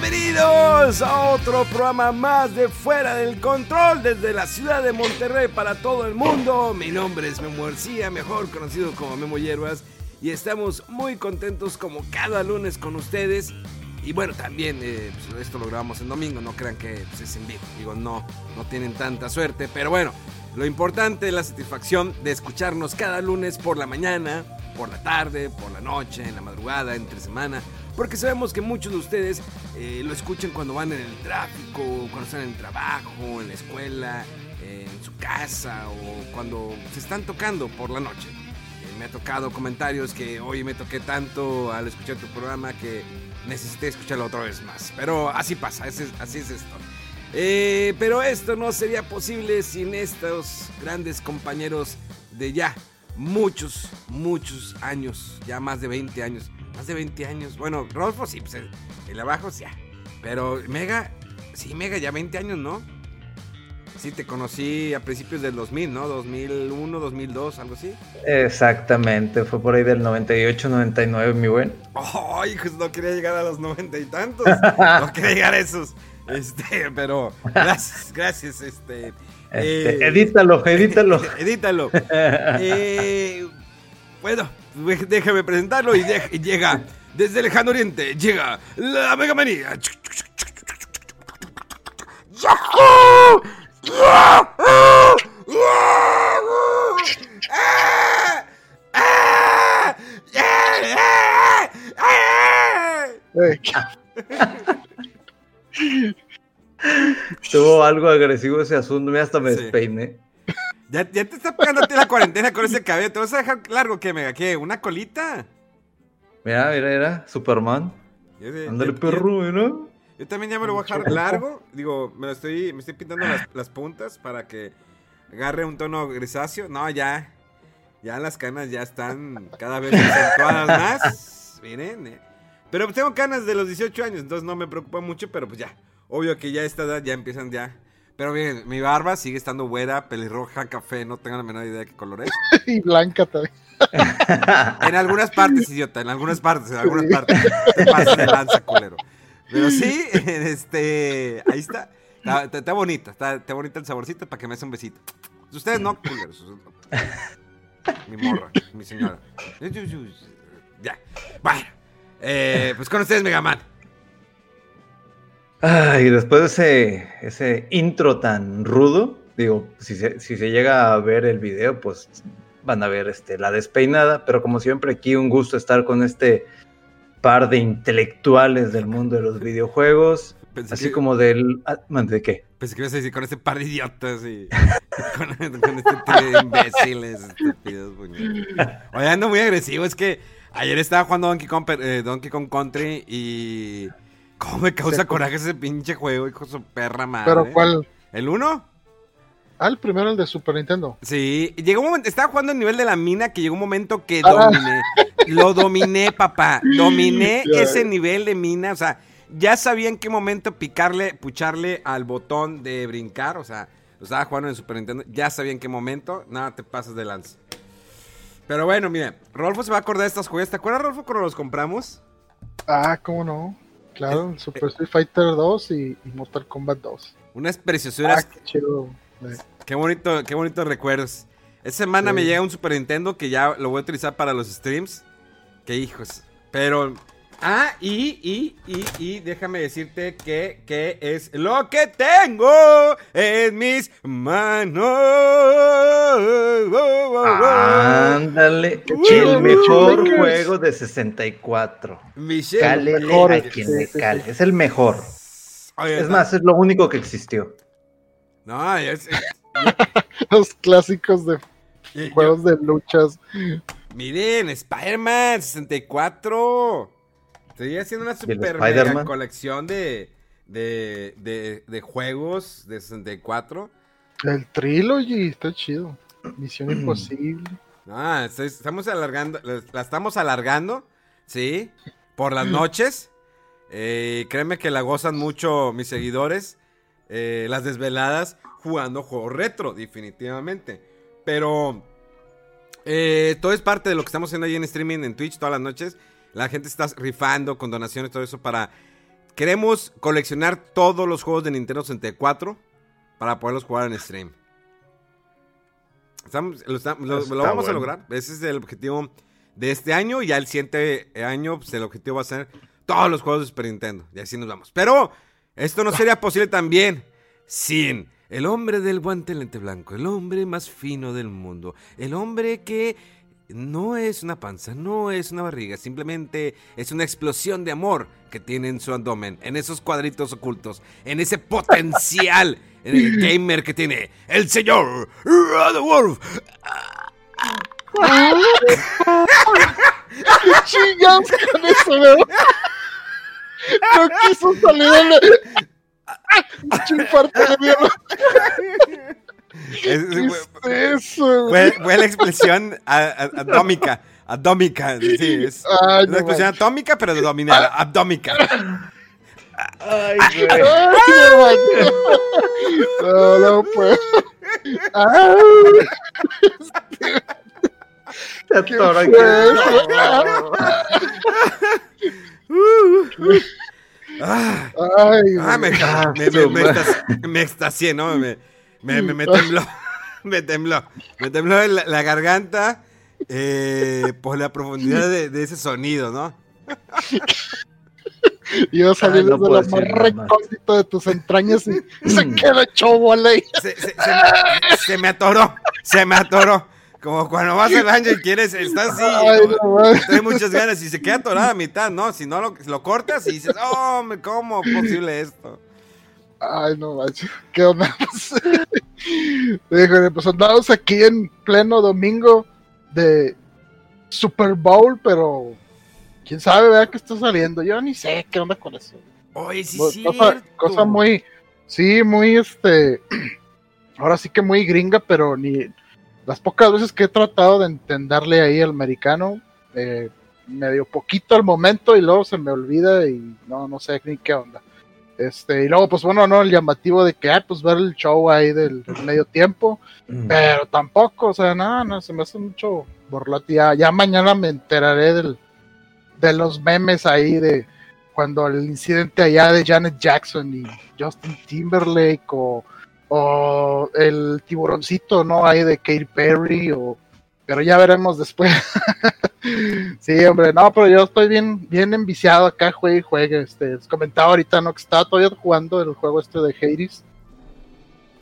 Bienvenidos a otro programa más de Fuera del Control desde la ciudad de Monterrey para todo el mundo. Mi nombre es Memo García, mejor conocido como Memo Hierbas, y estamos muy contentos como cada lunes con ustedes. Y bueno, también eh, pues, esto lo grabamos en domingo, no crean que pues, es en vivo. Digo, no, no tienen tanta suerte, pero bueno, lo importante es la satisfacción de escucharnos cada lunes por la mañana, por la tarde, por la noche, en la madrugada, entre semana, porque sabemos que muchos de ustedes eh, lo escuchan cuando van en el tráfico, cuando están en el trabajo, en la escuela, eh, en su casa o cuando se están tocando por la noche. Eh, me ha tocado comentarios que hoy me toqué tanto al escuchar tu programa que necesité escucharlo otra vez más. Pero así pasa, así es, así es esto. Eh, pero esto no sería posible sin estos grandes compañeros de ya muchos, muchos años, ya más de 20 años. Más de 20 años. Bueno, Rodolfo sí, pues el, el abajo sí. Pero Mega, sí, Mega, ya 20 años, ¿no? Sí, te conocí a principios del 2000, ¿no? 2001, 2002, algo así. Exactamente, fue por ahí del 98, 99, mi buen. Ay, pues no quería llegar a los 90 y tantos. no quería llegar a esos. Este, pero gracias, gracias, este. Este, eh, edítalo, edítalo. edítalo. Eh, bueno, déjame presentarlo y, de- y llega desde el lejano oriente, llega la Mega Manía. ¡Yahoo! ¡Yahoo! ¡Yahoo! ¡Ah! ¡Ah! ¡Ah! ¡Ah! Tuvo algo agresivo ese asunto, mira, hasta me Sí. despeiné. Ya, ya te está pegando a ti la cuarentena con ese cabello. ¿Te vas a dejar largo qué, Mega? ¿Qué? ¿Una colita? Mira, mira, mira, Superman. Ándale, yo- perro, mira. Yo también ya me lo voy a dejar largo. Digo, me lo estoy, me estoy pintando las, las puntas para que agarre un tono grisáceo. No, ya. Ya las canas ya están cada vez acentuadas más. Miren. eh. Pero tengo canas de los 18 años, entonces no me preocupa mucho, pero pues ya. Obvio que ya a esta edad ya empiezan ya. Pero miren, mi barba sigue estando güera, pelirroja, café, no tengo la menor idea de qué color es. y Blanca también. En algunas partes, idiota, en algunas partes, en algunas partes. Te pasas de lanza, culero. Pero sí, este, ahí está. Está, está- está bonita, está, está bonita el saborcito para que me hace un besito. Ustedes no, culeros. Mi morra, mi señora. Ya. Bueno, eh, pues con ustedes, Megaman. Ay, después de ese, ese intro tan rudo, digo, si se, si se llega a ver el video, pues van a ver este, la despeinada, pero como siempre aquí un gusto estar con este par de intelectuales del mundo de los videojuegos, Pensé así que- como del... ah, ¿De qué? Pensé que ibas a decir con este par de idiotas y con, con este trío de imbéciles estúpidos. Oye, ando muy agresivo. Es que ayer estaba jugando Donkey Kong, eh, Donkey Kong Country y... ¿Cómo me causa coraje ese pinche juego, hijo de su perra madre? Pero ¿cuál? ¿El 1? Ah, el primero, el de Super Nintendo. Sí, llegó un momento, estaba jugando el nivel de la mina que llegó un momento que Ah. dominé. Lo dominé, papá. Dominé ese nivel de mina. O sea, ya sabía en qué momento picarle, pucharle al botón de brincar. O sea, lo estaba jugando en Super Nintendo. Ya sabía en qué momento. Nada, te pasas de lanza. Pero bueno, mira, Rolfo se va a acordar de estas juegos. ¿Te acuerdas, Rolfo, cuando los compramos? Ah, ¿cómo no? Claro, Super Street Fighter 2 y, y Mortal Kombat 2. Unas Ah, preciosuras. qué chido. Eh, Qué bonito, qué bonitos recuerdos. Esta semana Sí. me llega un Super Nintendo que ya lo voy a utilizar para los streams. Qué hijos. Pero Ah, y, y, y, y déjame decirte que, que es lo que tengo en mis manos. Ándale, el mejor juego de 64. Michelle. Cale mejor, a quien sí, le sí, cale. Es el mejor. Oye, Es está- más, es lo único que existió. No, es- es- Los clásicos de yo- juegos de luchas. Miren, Spider-Man 64. Estoy haciendo una super mega colección de, de, de, de juegos de 64. El Trilogy está chido. Misión Imposible. Ah, estamos alargando, la la estamos alargando, ¿sí? Por las noches. Eh, créeme que la gozan mucho mis seguidores. eh, las desveladas jugando juegos retro, definitivamente. Pero eh, todo es parte de lo que estamos haciendo ahí en streaming, en Twitch, todas las noches. La gente está rifando con donaciones, todo eso para... Queremos coleccionar todos los juegos de Nintendo 64 para poderlos jugar en stream. Estamos- lo, está- lo- Está lo vamos a lograr. Ese es el objetivo de este año. Y ya el siguiente año, pues, el objetivo va a ser todos los juegos de Super Nintendo. Y así nos vamos. Pero esto no sería posible también sin el hombre del guante lente blanco, el hombre más fino del mundo, el hombre que no es una panza, no es una barriga, simplemente es una explosión de amor que tiene en su abdomen, en esos cuadritos ocultos, en ese potencial en el gamer que tiene el señor Wolf. ¿Qué chingados con eso, weón? No quiso salir de la... De mierda. ¿Qué es eso, güey? Fue, fue la expresión a- a- sí, es Ay, una no, expresión atómica, pero abdominal, abdómica. Ay, Ay, no. No, no puedo. Ay, Te ¿qué atora fue que- eso? Ah, Ay, ah, me, güey. Me, me, me, extasié, ¿no? Me, me, me, me tembló. Me tembló. Me tembló la, la garganta eh, por la profundidad de, de ese sonido, ¿no? Ay, no desde puedo lo más recóndito de tus entrañas y se queda hecho bola ahí. Se, se- se me, se me atoró. Se me atoró. Como cuando vas al baño y quieres, estás así. Ay, no, muchas ganas y se queda atorada a mitad, ¿no? Si no lo, lo cortas y dices, oh, ¿cómo es posible esto? Ay, no manches, ¿qué onda? Híjole, pues andamos aquí en pleno domingo de Super Bowl, pero quién sabe, vea que está saliendo. Yo ni sé qué onda con eso. Oye, sí, Pues, sí. cosa, cosa muy, sí, muy este, ahora sí que muy gringa, pero ni las pocas veces que he tratado de entenderle ahí al americano, eh, medio poquito al momento y luego se me olvida y no, no sé ni qué onda. Este, y luego, pues bueno, no, el llamativo de que, ah, pues ver el show ahí del, del medio tiempo, pero tampoco, o sea, nada, no, se me hace mucho borlote. Ya, ya mañana me enteraré del, de los memes ahí de cuando el incidente allá de Janet Jackson y Justin Timberlake o, o el tiburoncito, ¿no? Ahí de Katy Perry o... Pero ya veremos después. sí, hombre, no, pero yo estoy bien, bien enviciado acá, juegue y juegue. Este, les comentaba ahorita, ¿no? Que estaba todavía jugando el juego este de Hades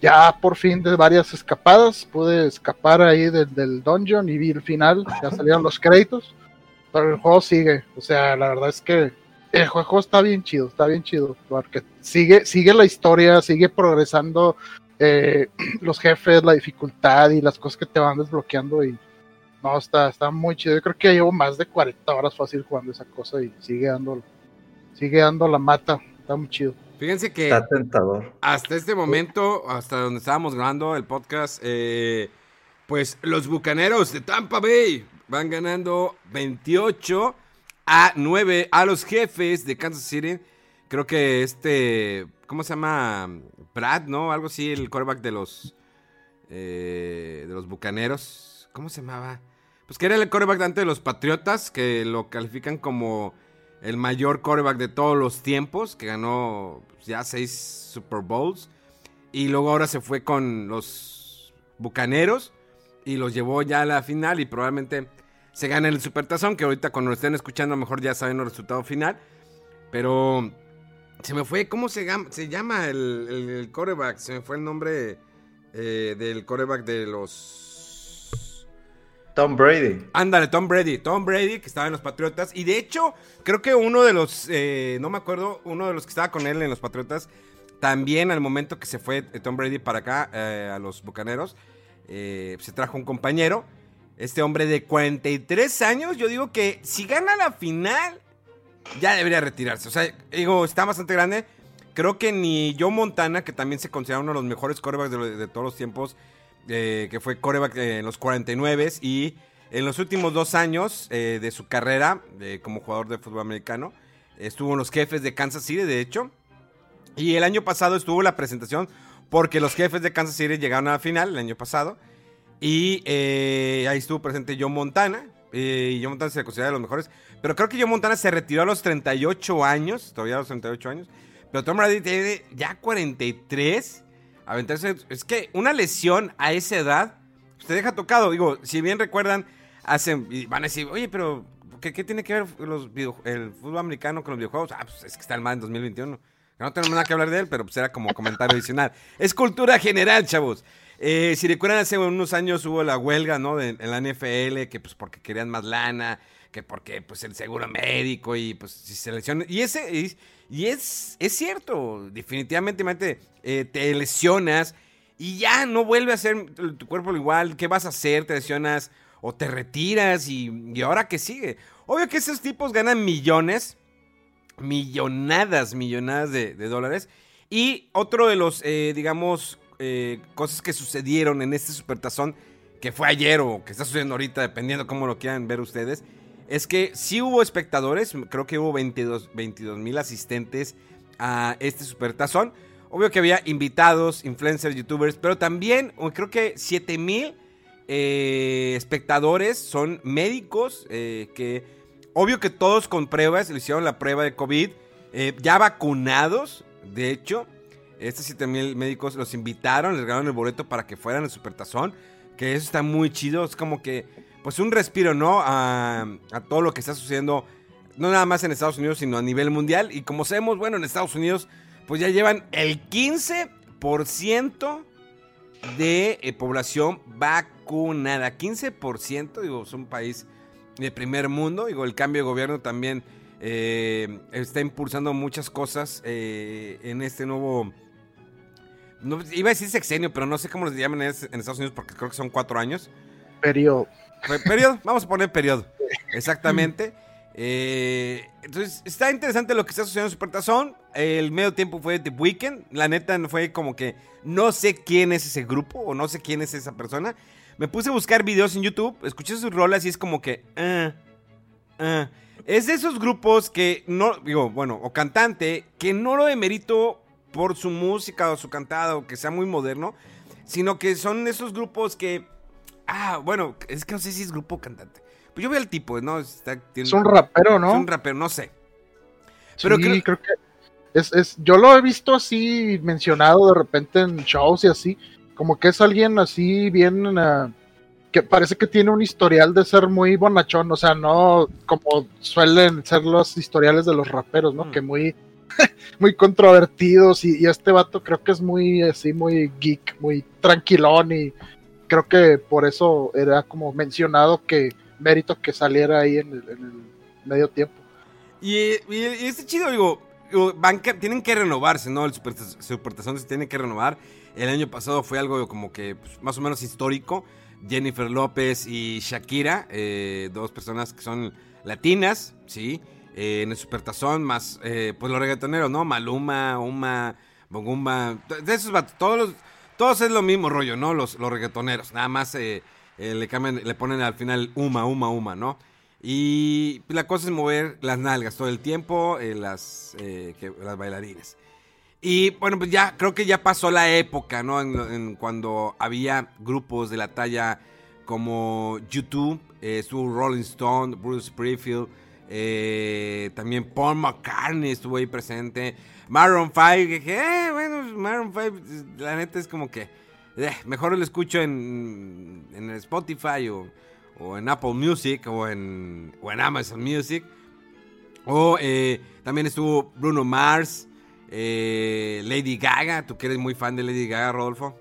ya por fin de varias escapadas pude escapar ahí del, del dungeon y vi el final, ya salieron los créditos, pero el juego sigue, o sea, la verdad es que el juego está bien chido, está bien chido, porque sigue, sigue la historia, sigue progresando eh, los jefes, la dificultad y las cosas que te van desbloqueando y no, está, está muy chido, yo creo que llevo más de 40 horas fácil jugando esa cosa y sigue dando, sigue dando la mata, está muy chido. Fíjense que Está tentador. hasta este momento, hasta donde estábamos grabando el podcast, eh, pues los bucaneros de Tampa Bay van ganando 28 a 9 a los jefes de Kansas City. Creo que este, ¿cómo se llama? Brad, ¿no? Algo así, el quarterback de los, eh, de los bucaneros. ¿Cómo se llamaba? Pues que era el de antes de los Patriotas, que lo califican como el mayor quarterback de todos los tiempos, que ganó pues, ya seis Super Bowls. Y luego ahora se fue con los Bucaneros y los llevó ya a la final y probablemente se gana el supertazón, que ahorita cuando lo estén escuchando mejor ya saben el resultado final. Pero se me fue, ¿cómo se llama, el, el coreback? Se me fue el nombre eh, del coreback de los... Tom Brady. Ándale, Tom Brady. Tom Brady, que estaba en los Patriotas. Y de hecho, creo que uno de los, eh, no me acuerdo, uno de los que estaba con él en los Patriotas, también al momento que se fue Tom Brady para acá, eh, a los Bucaneros, eh, se trajo un compañero. Este hombre de 43 años, yo digo que si gana la final, ya debería retirarse. O sea, digo, está bastante grande. Creo que ni Joe Montana, que también se considera uno de los mejores corebacks de todos los tiempos, eh, que fue coreback en los 49 y en los últimos dos años eh, de su carrera como jugador de fútbol americano, estuvo en los jefes de Kansas City, de hecho. Y el año pasado estuvo la presentación porque los jefes de Kansas City llegaron a la final el año pasado. Y eh, ahí estuvo presente Joe Montana. Y Joe Montana se considera de los mejores. Pero creo que Joe Montana se retiró a los 38 años. Todavía a los 38 años. Pero Tom Brady tiene ya 43. Aventarse. Es que una lesión a esa edad. Usted deja tocado. Digo, si bien recuerdan. Hacen, y van a decir, oye, pero ¿qué, tiene que ver los el fútbol americano con los videojuegos? Ah, pues es que está el en 2021. No tenemos nada que hablar de él, pero pues era como comentario adicional. Es cultura general, chavos. Eh, si recuerdan, hace unos años hubo la huelga, ¿no? De, en la NFL, que pues porque querían más lana, que porque pues el seguro médico y pues si se lesiona. Y ese, y, es, es cierto, definitivamente eh, te lesionas y ya no vuelve a ser tu cuerpo igual. ¿Qué vas a hacer? Te lesionas o te retiras y, y ahora qué sigue. Obvio que esos tipos ganan millones millonadas, millonadas de, de dólares. Y otro de los, eh, digamos, eh, cosas que sucedieron en este supertazón, que fue ayer o que está sucediendo ahorita, dependiendo cómo lo quieran ver ustedes, es que sí hubo espectadores, creo que hubo 22 mil asistentes a este supertazón. Obvio que había invitados, influencers, youtubers, pero también creo que 7 mil eh, espectadores son médicos eh, que Obvio que todos con pruebas, le hicieron la prueba de COVID, eh, ya vacunados, de hecho. Estos 7 mil médicos los invitaron, les regalaron el boleto para que fueran al Supertazón. Que eso está muy chido, es como que, pues un respiro, ¿no? A, a todo lo que está sucediendo, no nada más en Estados Unidos, sino a nivel mundial. Y como sabemos, bueno, en Estados Unidos, pues ya llevan el 15% de eh, población vacunada. 15%, digo, es un país de primer mundo. Digo, el cambio de gobierno también eh, está impulsando muchas cosas eh, en este nuevo. Iba a decir sexenio, pero no sé cómo les llaman en, Estados Unidos porque creo que son cuatro años. Periodo. Periodo, vamos a poner periodo. Exactamente. Eh, entonces, está interesante lo que está sucediendo en Supertazón. El medio tiempo fue The Weeknd. La neta fue como que no sé quién es ese grupo o no sé quién es esa persona. Me puse a buscar videos en YouTube, escuché sus rolas y es como que... Uh, uh. Es de esos grupos que no, digo, bueno, o cantante, que no lo demerito por su música o su cantado, que sea muy moderno, sino que son esos grupos que... Ah, bueno, es que no sé si es grupo cantante. Pues yo veo el tipo, ¿no? Está, tiene, es un rapero, ¿no? Es un rapero, no sé. Pero sí, creo, creo que es, es, yo lo he visto así mencionado de repente en shows y así, como que es alguien así bien uh, que parece que tiene un historial de ser muy bonachón, o sea, no como suelen ser los historiales de los raperos, ¿no? Mm. Que muy muy controvertidos y, y, este vato creo que es muy así muy geek, muy tranquilón y creo que por eso era como mencionado que mérito que saliera ahí en el, medio tiempo. Y, y, este chido, digo, van, tienen que renovarse, ¿no? El Supertazón se tiene que renovar. El año pasado fue algo como que pues, más o menos histórico. Jennifer López y Shakira, eh, dos personas que son latinas, ¿sí? Eh, en el Supertazón, más eh, pues los reggaetoneros, ¿no? Maluma, Uma, Bogumba, de esos todos los, todos es lo mismo rollo, ¿no? Los, los reggaetoneros, nada más eh, le cambian, le ponen al final Uma, Uma, Uma, ¿no? Y la cosa es mover las nalgas todo el tiempo, las, que, las bailarinas. Y bueno, pues ya creo que ya pasó la época, ¿no? En, cuando había grupos de la talla como YouTube, eh, estuvo Rolling Stone, Bruce Springfield, eh, también Paul McCartney estuvo ahí presente, Maroon 5, que dije, eh, bueno, Maroon 5, la neta es como que, eh, mejor lo escucho en, en Spotify o, o en Apple Music, o en, o en Amazon Music. O eh, también estuvo Bruno Mars, eh, Lady Gaga. Tú que eres muy fan de Lady Gaga, Rodolfo.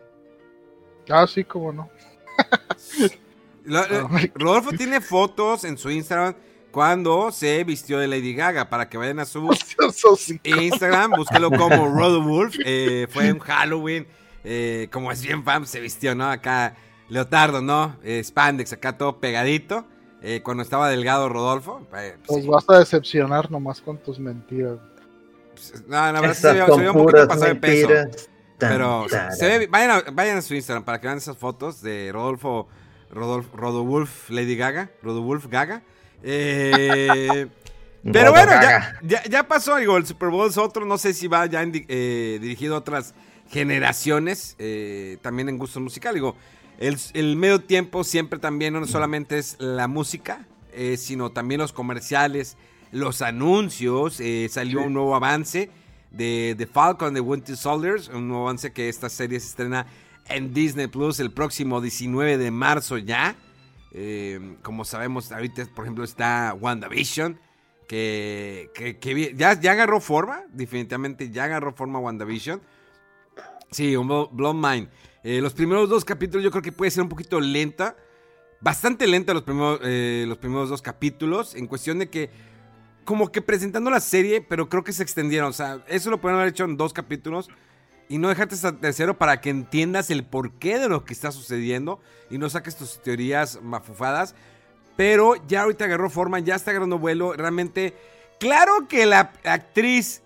Ah, sí, cómo no. Lo- Rodolfo tiene fotos en su Instagram cuando se vistió de Lady Gaga. Para que vayan a su. Instagram, búsquelo como Rodolf. Eh, fue en Halloween. eh, como es bien fan, se vistió, ¿no? Acá, Leotardo, ¿no? Eh, Spandex, acá todo pegadito. eh, cuando estaba delgado Rodolfo. pues, Nos vas a decepcionar nomás con tus mentiras. pues, no, la verdad se vio, son se vio un poquito pasado de peso. Tan, Pero taran. se ve- vayan, a, vayan a su Instagram para que vean esas fotos de Rodolfo, Rodolfo, Rodowulf Lady Gaga, Rodowulf Gaga. Eh, pero bueno, ya, ya, ya pasó, digo, el Super Bowl es otro, no sé si va ya en eh, dirigido a otras generaciones, eh, también en gustos musicales, digo, el, el medio tiempo siempre también no solamente es la música, eh, sino también los comerciales, los anuncios, eh, salió un nuevo avance de The Falcon de Winter Soldiers, un nuevo avance que esta serie se estrena en Disney Plus el próximo 19 de marzo ya. Eh, como sabemos, ahorita, por ejemplo, está WandaVision, que, que, ya, ya agarró forma, definitivamente ya agarró forma WandaVision. Sí, un Blo- Blood Mind. Eh, los primeros dos capítulos yo creo que puede ser un poquito lenta. Bastante lenta los primeros, eh, los primeros dos capítulos. En cuestión de que, como que presentando la serie, pero creo que se extendieron. O sea, eso lo pueden haber hecho en dos capítulos. Y no dejarte hasta tercero para que entiendas el porqué de lo que está sucediendo. Y no saques tus teorías mafufadas. Pero ya ahorita agarró forma, ya está agarrando vuelo. Realmente, claro que la actriz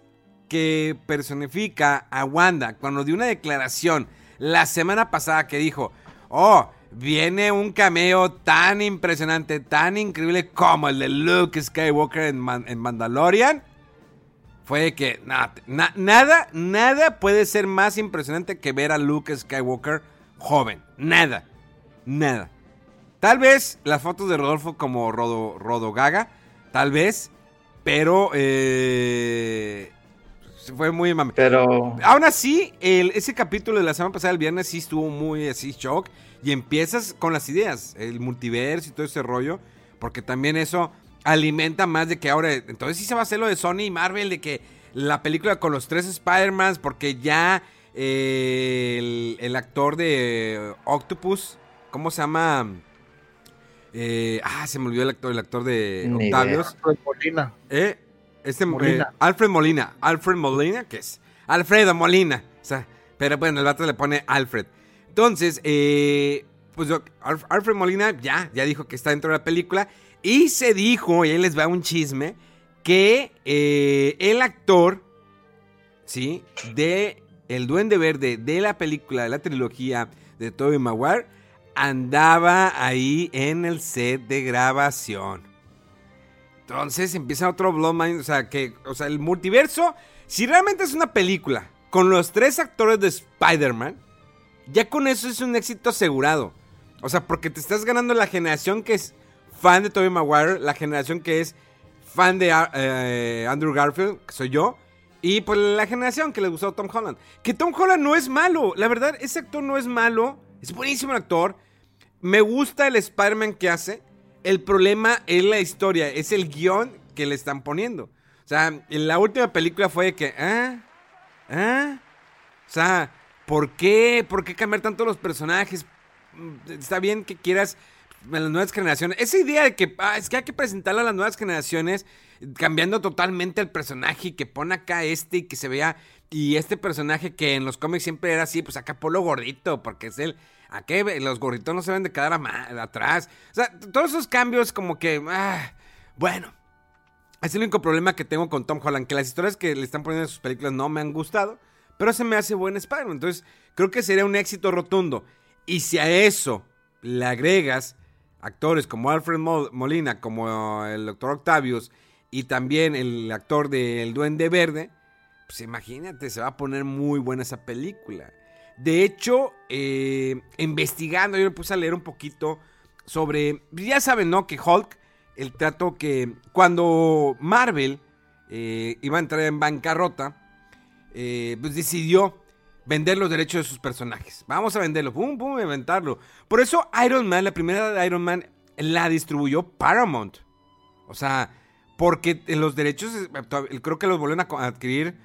que personifica a Wanda cuando dio una declaración la semana pasada que dijo, oh, viene un cameo tan impresionante, tan increíble como el de Luke Skywalker en Mandalorian, fue que na- na- nada, nada puede ser más impresionante que ver a Luke Skywalker joven. Nada, nada. Tal vez las fotos de Rodolfo como Rodo, Rodo Gaga, tal vez, pero eh, fue muy mame. Pero Aún así, el- ese capítulo de la semana pasada, el viernes, sí estuvo muy así shock. Y empiezas con las ideas, el multiverso y todo ese rollo. Porque también eso alimenta más de que ahora. Entonces sí se va a hacer lo de Sony y Marvel, de que la película con los tres Spider-Mans, porque ya eh, el, el actor de Octopus, ¿cómo se llama? Eh, ah, se me olvidó el actor, el actor de Ni Octavios. Alfred Molina. Eh, este Molina. eh, Alfred Molina. Alfred Molina, ¿qué es? Alfredo Molina. O sea, pero bueno, el vato le pone Alfred. Entonces, eh, pues Alfred Molina ya, ya dijo que está dentro de la película. Y se dijo, y ahí les va un chisme, que eh, el actor, ¿sí? De El Duende Verde, de la película, de la trilogía de Tobey Maguire, andaba ahí en el set de grabación. Entonces empieza otro Bloodline, o sea, que, o sea, el multiverso, si realmente es una película con los tres actores de Spider-Man, ya con eso es un éxito asegurado. O sea, porque te estás ganando la generación que es fan de Tobey Maguire, la generación que es fan de ah, eh, Andrew Garfield, que soy yo, y pues la generación que le gustó Tom Holland. Que Tom Holland no es malo, la verdad, ese actor no es malo, es buenísimo actor. Me gusta el Spider-Man que hace. El problema es la historia, es el guion que le están poniendo. O sea, en la última película fue que, ¿ah? ¿ah? O sea, ¿por qué? ¿Por qué cambiar tanto los personajes? Mm, Está bien que quieras a las nuevas generaciones. Esa idea de que ah, es que hay que presentarlo a las nuevas generaciones, cambiando totalmente el personaje y que pone acá este y que se vea. Y este personaje que en los cómics siempre era así, pues acá polo gordito, porque es el. ¿A qué? Los gorditos no se ven de quedar atrás. O sea, todos esos cambios, como que. ah, bueno. Es el único problema que tengo con Tom Holland, que las historias que le están poniendo en sus películas no me han gustado, pero se me hace buen Spider-Man. Entonces, creo que sería un éxito rotundo. Y si a eso le agregas actores como Alfred Mo- Molina, como el Dr. Octavius, y también el actor del Duende Verde, pues imagínate, se va a poner muy buena esa película. De hecho, eh, investigando, yo me puse a leer un poquito sobre, ya saben, ¿no? Que Hulk, el trato que cuando Marvel eh, iba a entrar en bancarrota, eh, pues decidió vender los derechos de sus personajes. Vamos a venderlo, pum, pum, inventarlo. Por eso Iron Man, la primera de Iron Man, la distribuyó Paramount. O sea, porque los derechos eh, creo que los volvieron a adquirir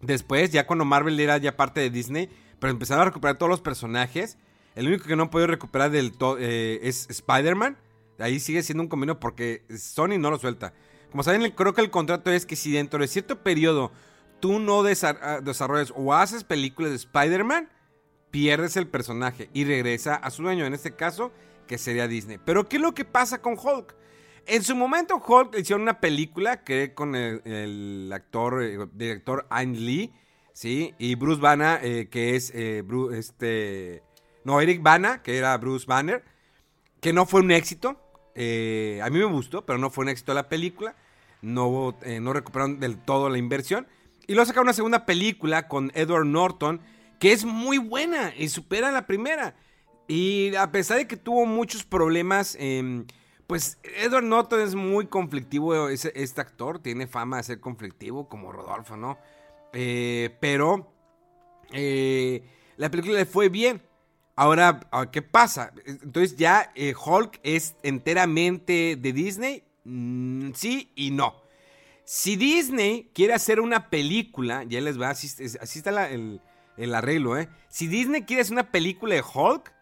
después, ya cuando Marvel era ya parte de Disney, pero empezaron a recuperar todos los personajes. El único que no han podido recuperar del eh, es Spider-Man. Ahí sigue siendo un convenio porque Sony no lo suelta. Como saben, creo que el contrato es que si dentro de cierto periodo tú no ah, desarrollas o haces películas de Spider-Man, pierdes el personaje y regresa a su dueño, en este caso, que sería Disney. Pero ¿qué es lo que pasa con Hulk? En su momento Hulk hicieron una película que con el, actor, eh, director Ang Lee, ¿sí? Y Bruce Banner, eh, que es eh, este... No, Eric Bana, que era Bruce Banner, que no fue un éxito. a mí me gustó, pero no fue un éxito la película. No, no recuperaron del todo la inversión. Y luego sacaron una segunda película con Edward Norton, que es muy buena y supera la primera. Y a pesar de que tuvo muchos problemas, em, pues Edward Norton es muy conflictivo, este actor, tiene fama de ser conflictivo como Rodolfo, ¿no? Eh, pero eh, la película le fue bien. Ahora, ¿qué pasa? Entonces ya eh, Hulk es enteramente de Disney, mm, sí y no. Si Disney quiere hacer una película, ya les va, así, está el, arreglo, ¿eh? Si Disney quiere hacer una película de Hulk,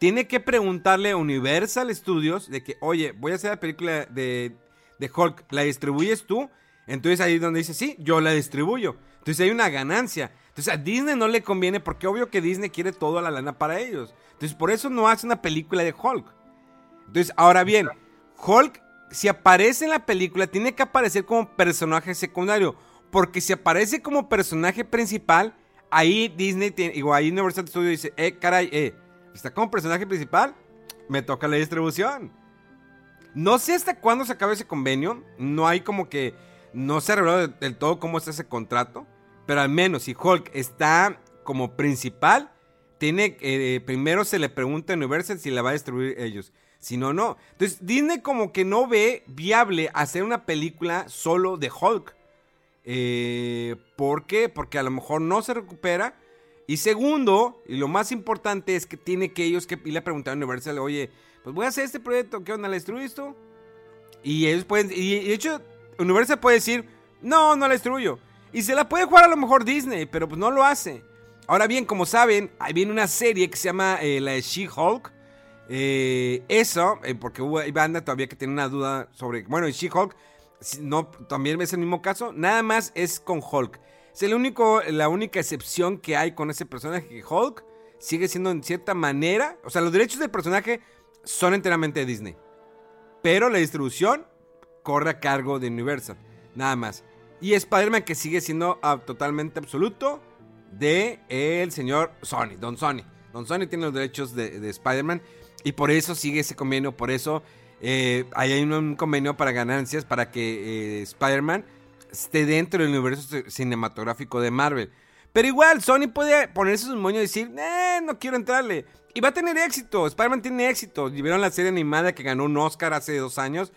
tiene que preguntarle a Universal Studios de que, oye, voy a hacer la película de, de Hulk, ¿la distribuyes tú? Entonces ahí es donde dice, sí, yo la distribuyo. Entonces hay una ganancia. Entonces a Disney no le conviene porque obvio que Disney quiere toda la lana para ellos. Entonces por eso no hace una película de Hulk. Entonces, ahora bien, Hulk si aparece en la película, tiene que aparecer como personaje secundario. Porque si aparece como personaje principal, ahí Disney tiene, igual ahí Universal Studios dice, eh, caray, eh, está como personaje principal, me toca la distribución. No sé hasta cuándo se acaba ese convenio, no hay como que, no se ha revelado del todo cómo está ese contrato, pero al menos si Hulk está como principal, tiene, eh, primero se le pregunta a Universal si la va a distribuir ellos. Si no, no. Entonces, Disney como que no ve viable hacer una película solo de Hulk. Eh, ¿Por qué? Porque a lo mejor no se recupera. Y segundo, y lo más importante es que tiene que ellos que ir a preguntar a Universal, oye, pues voy a hacer este proyecto, ¿qué onda? ¿La destruyo esto? Y ellos pueden, y de hecho, Universal puede decir, no, no la destruyo. Y se la puede jugar a lo mejor Disney, pero pues no lo hace. Ahora bien, como saben, ahí viene una serie que se llama eh, la She-Hulk. Eh, eso, eh, porque hubo, hay banda todavía que tiene una duda sobre. Bueno, y She-Hulk, no, también es el mismo caso. Nada más es con Hulk. Es el único, la única excepción que hay con ese personaje que Hulk sigue siendo en cierta manera. O sea, los derechos del personaje son enteramente de Disney. Pero la distribución corre a cargo de Universal. Nada más. Y Spider-Man que sigue siendo ah, totalmente absoluto de el señor Sony, Don Sony. Don Sony tiene los derechos de, de Spider-Man. Y por eso sigue ese convenio, por eso eh, hay un, convenio para ganancias para que eh, Spider-Man esté dentro del universo cinematográfico de Marvel. Pero igual, Sony puede ponerse su moño y decir, eh, no quiero entrarle. Y va a tener éxito, Spider-Man tiene éxito. Vieron la serie animada que ganó un Oscar hace dos años.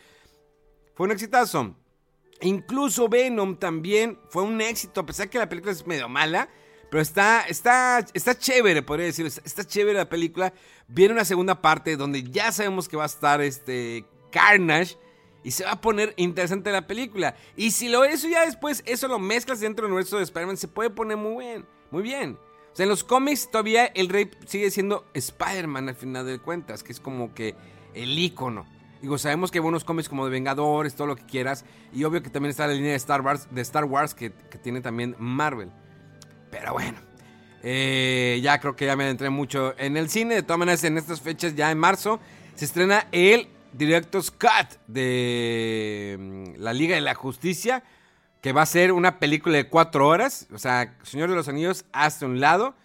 Fue un exitazo. Incluso Venom también fue un éxito, a pesar que la película es medio mala. Pero está, está, está chévere, podría decir. Está, chévere la película. Viene una segunda parte donde ya sabemos que va a estar este Carnage. Y se va a poner interesante la película. Y si lo eso ya después, eso lo mezclas dentro del universo de Spider-Man, se puede poner muy bien. Muy bien. O sea, en los cómics todavía el rey sigue siendo Spider-Man al final de cuentas, que es como que el icono. Digo, sabemos que hay buenos cómics como de Vengadores, todo lo que quieras. Y obvio que también está la línea de Star Wars, de Star Wars que, que tiene también Marvel. Pero bueno. Eh, ya creo que ya me entré mucho en el cine. De todas maneras, en estas fechas, ya en marzo, se estrena el Director's Cut de mm, la Liga de la Justicia. Que va a ser una película de cuatro horas. O sea, Señor de los Anillos hasta un lado.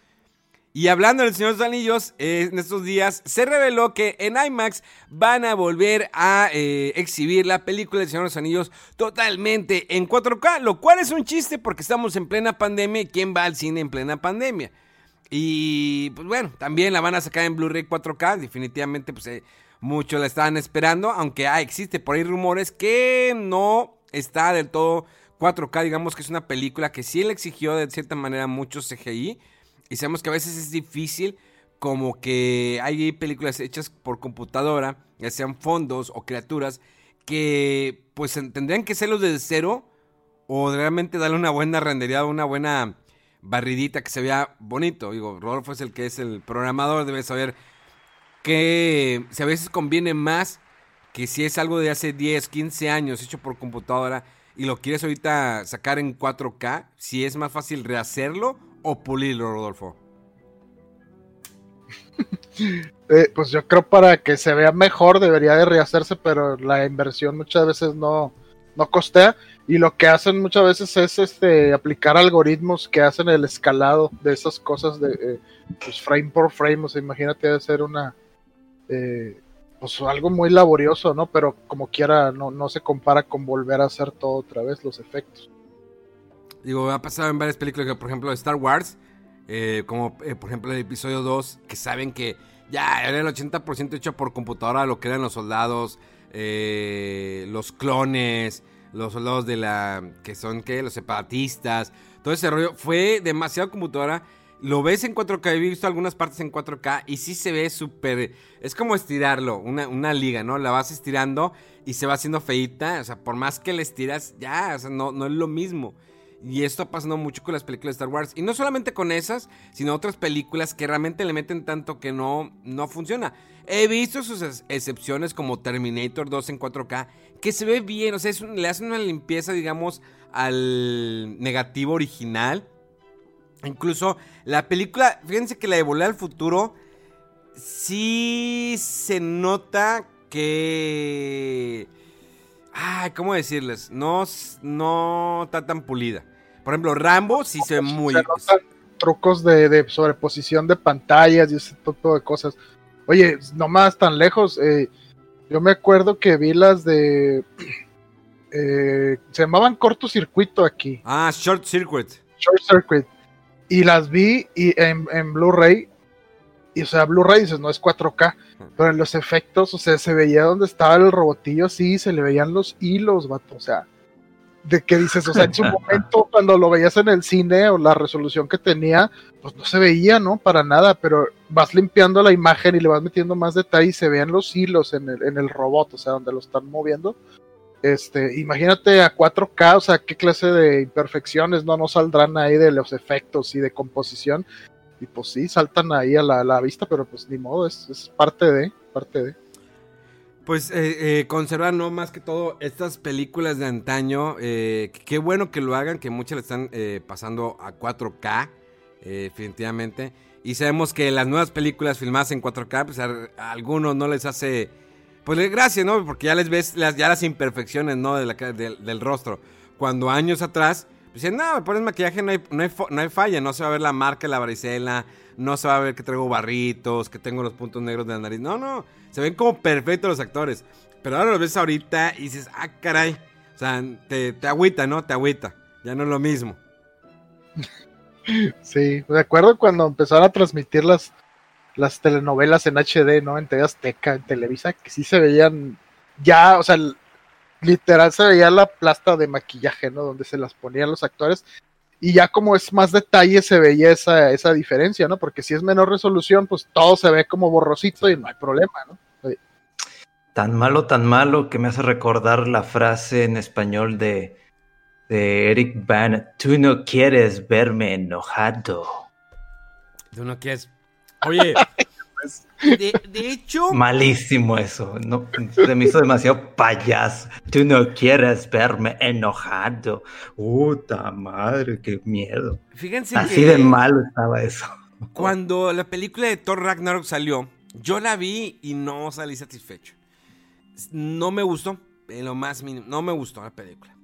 Y hablando del Señor de los Anillos, en estos días se reveló que en IMAX van a volver a eh, exhibir la película del Señor de los Anillos totalmente en 4K, lo cual es un chiste porque estamos en plena pandemia. Y quién va al cine en plena pandemia. Y pues bueno, también la van a sacar en Blu-ray 4K, definitivamente pues eh, muchos la estaban esperando, aunque ah, existe por ahí rumores que no está del todo 4K, digamos que es una película que sí le exigió de cierta manera mucho CGI y sabemos que a veces es difícil como que hay películas hechas por computadora, ya sean fondos o criaturas, que pues tendrían que serlos desde cero o realmente darle una buena rendería, una buena barridita que se vea bonito. Digo, Rodolfo es el que es el programador, debe saber que si a veces conviene más que si es algo de hace 10, 15 años hecho por computadora y lo quieres ahorita sacar en 4K, si es más fácil rehacerlo o pulirlo, Rodolfo. Eh, pues yo creo para que se vea mejor debería de rehacerse, pero la inversión muchas veces no, no costea. Y lo que hacen muchas veces es este aplicar algoritmos que hacen el escalado de esas cosas de eh, pues frame por frame. O sea, imagínate hacer una eh, pues algo muy laborioso, ¿no? Pero como quiera, no, no se compara con volver a hacer todo otra vez, los efectos. Digo, ha pasado en varias películas, por ejemplo, Star Wars, como por ejemplo el episodio 2, que saben que ya era el 80% hecho por computadora lo que eran los soldados, eh, los clones, los soldados de la. que son, ¿qué? Los separatistas. Todo ese rollo. Fue demasiado computadora. Lo ves en 4K, he visto algunas partes en 4K y sí se ve súper... Es como estirarlo, una, una, liga, ¿no? La vas estirando y se va haciendo feita. O sea, por más que la estiras, ya, o sea, no, no es lo mismo. Y esto ha pasado mucho con las películas de Star Wars. Y no solamente con esas, sino otras películas que realmente le meten tanto que no, no funciona. He visto sus excepciones como Terminator 2 en 4K, que se ve bien, o sea, le hacen una limpieza, digamos, al negativo original. Incluso la película, fíjense que la de Volar al Futuro, sí se nota que Ay, ¿cómo decirles? No, no está tan pulida. Por ejemplo, Rambo sí se ve muy. trucos de, sobreposición de pantallas y ese tipo de cosas. Oye, no más tan lejos. Eh, yo me acuerdo que vi las de. Eh, se llamaban cortocircuito aquí. Ah, Short Circuit. Short Circuit. Y las vi y en, en Blu-ray y o sea, Blu-ray dices, no es 4K, pero en los efectos, o sea, se veía donde estaba el robotillo, sí, se le veían los hilos, vato, o sea, de que dices, o sea, en su momento cuando lo veías en el cine o la resolución que tenía, pues no se veía, ¿no? Para nada, pero vas limpiando la imagen y le vas metiendo más detalle y se vean los hilos en el, en el robot, o sea, donde lo están moviendo. Este, imagínate a 4K, o sea, qué clase de imperfecciones no nos saldrán ahí de los efectos y de composición y pues sí, saltan ahí a la, vista, pero pues ni modo, es, parte de, parte de. Pues eh, eh, conservar, no más que todo, estas películas de antaño, eh, qué bueno que lo hagan, que muchas le están eh, pasando a 4K, definitivamente. Y sabemos que las nuevas películas filmadas en 4K, pues a, algunos no les hace, pues gracia, ¿no? Porque ya les ves las, ya las imperfecciones, ¿no? De la, del rostro. Cuando años atrás Dicen, no, me pones maquillaje, no hay, no, hay, falla, no se va a ver la marca la varicela, no se va a ver que traigo barritos, que tengo los puntos negros de la nariz. No, no, se ven como perfectos los actores. Pero ahora los ves ahorita y dices, ah, caray. O sea, te, te agüita, ¿no? Te agüita. Ya no es lo mismo. Sí, me acuerdo cuando empezaron a transmitir las, las telenovelas en HD, ¿no? En TV Azteca, en Televisa, que sí se veían ya, o sea, literal se veía la plasta de maquillaje, ¿no? Donde se las ponían los actores. Y ya como es más detalle se veía esa, esa diferencia, ¿no? Porque si es menor resolución, pues todo se ve como borrosito y no hay problema, ¿no? Tan malo, tan malo que me hace recordar la frase en español de, de Eric Bana. Tú no quieres verme enojado. Tú no quieres... Oye, De, hecho. Malísimo eso. No, se me hizo demasiado payaso. Tú no quieres verme enojado. Puta madre, qué miedo. Fíjense Así de malo estaba eso. Cuando la película de Thor Ragnarok salió, yo la vi y no salí satisfecho. No me gustó, en lo más mínimo. No me gustó la película.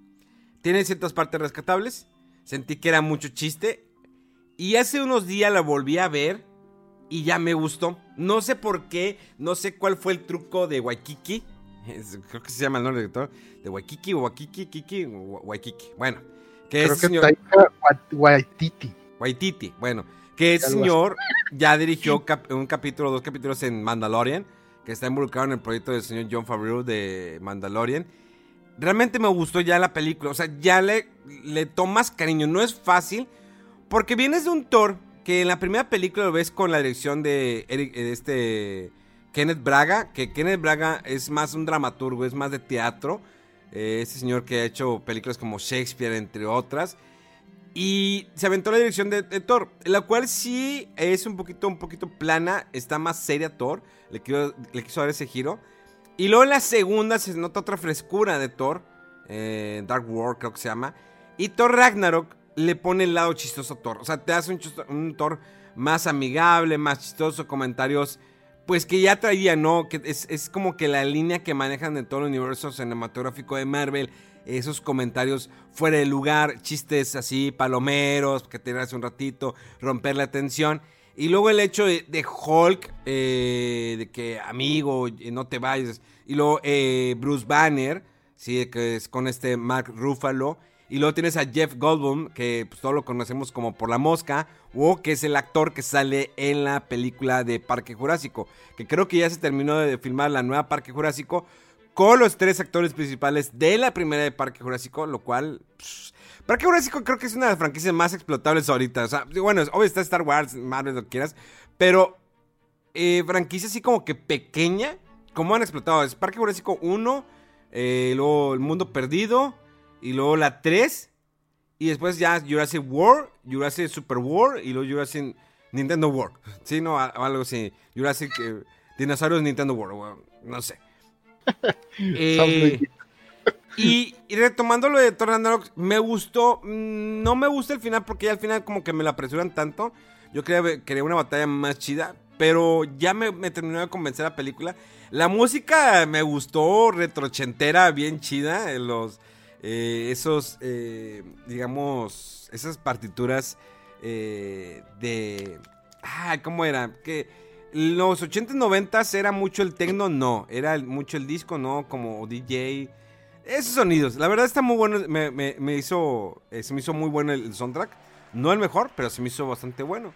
Tiene ciertas partes rescatables. Sentí que era mucho chiste. Y hace unos días la volví a ver y ya me gustó. No sé por qué, no sé cuál fue el truco de Waikiki. creo que se llama el nombre director. De Waikiki Waikiki, Kiki, Waikiki. Bueno, que creo es que Waititi. Waititi, bueno. Que ese señor ya dirigió un capítulo, dos capítulos en Mandalorian, que está involucrado en el proyecto del señor John Favreau de Mandalorian. Realmente me gustó ya la película, o sea, ya le, le tomas cariño. No es fácil, porque vienes de un Thor que en la primera película lo ves con la dirección de eh, este Kenneth Braga, que Kenneth Braga es más un dramaturgo, es más de teatro. Eh, este señor que ha hecho películas como Shakespeare, entre otras. Y se aventó la dirección de, Thor, la cual sí es un poquito, un poquito plana, está más seria Thor, le, le quiso dar ese giro. Y luego en la segunda se nota otra frescura de Thor, eh, Dark World creo que se llama. Y Thor Ragnarok le pone el lado chistoso a Thor. O sea, te hace un, Thor más amigable, más chistoso, comentarios pues que ya traía, ¿no? Que es, como que la línea que manejan de todo el universo cinematográfico de Marvel, esos comentarios fuera de lugar, chistes así, palomeros, que te hace un ratito, romper la tensión. Y luego el hecho de, Hulk, eh, de que amigo, no te vayas. Y luego eh, Bruce Banner, ¿sí? que es con este Mark Ruffalo. Y luego tienes a Jeff Goldblum, que pues, todos lo conocemos como por la mosca, o que es el actor que sale en la película de Parque Jurásico, que creo que ya se terminó de filmar la nueva Parque Jurásico con los tres actores principales de la primera de Parque Jurásico, lo cual... Parque Jurásico creo que es una de las franquicias más explotables ahorita. O sea, bueno, obvio está Star Wars, Marvel, lo que quieras, pero eh, franquicia así como que pequeña, como han explotado. Es Parque Jurásico 1, eh, luego El Mundo Perdido, y luego la 3. Y después ya Jurassic World, Jurassic Super World y luego Jurassic Nintendo World. Sí, no, algo así. Jurassic eh, Dinosaurios Nintendo World, no sé. Eh, y, retomando lo de Thor Ragnarok, me gustó. Mm, no me gusta el final porque ya al final como que me la apresuran tanto. Yo quería, quería una batalla más chida. Pero ya me, me, terminó de convencer la película. La música me gustó, retrochentera, bien chida. Los, eh, esos, eh, digamos, esas partituras eh, de... Ah, ¿cómo era? Que los 80 y 90 era mucho el techno, no. Era mucho el disco, no, como DJ. Esos sonidos, la verdad está muy bueno. Me, hizo, se me hizo muy bueno el, soundtrack. No el mejor, pero se me hizo bastante bueno.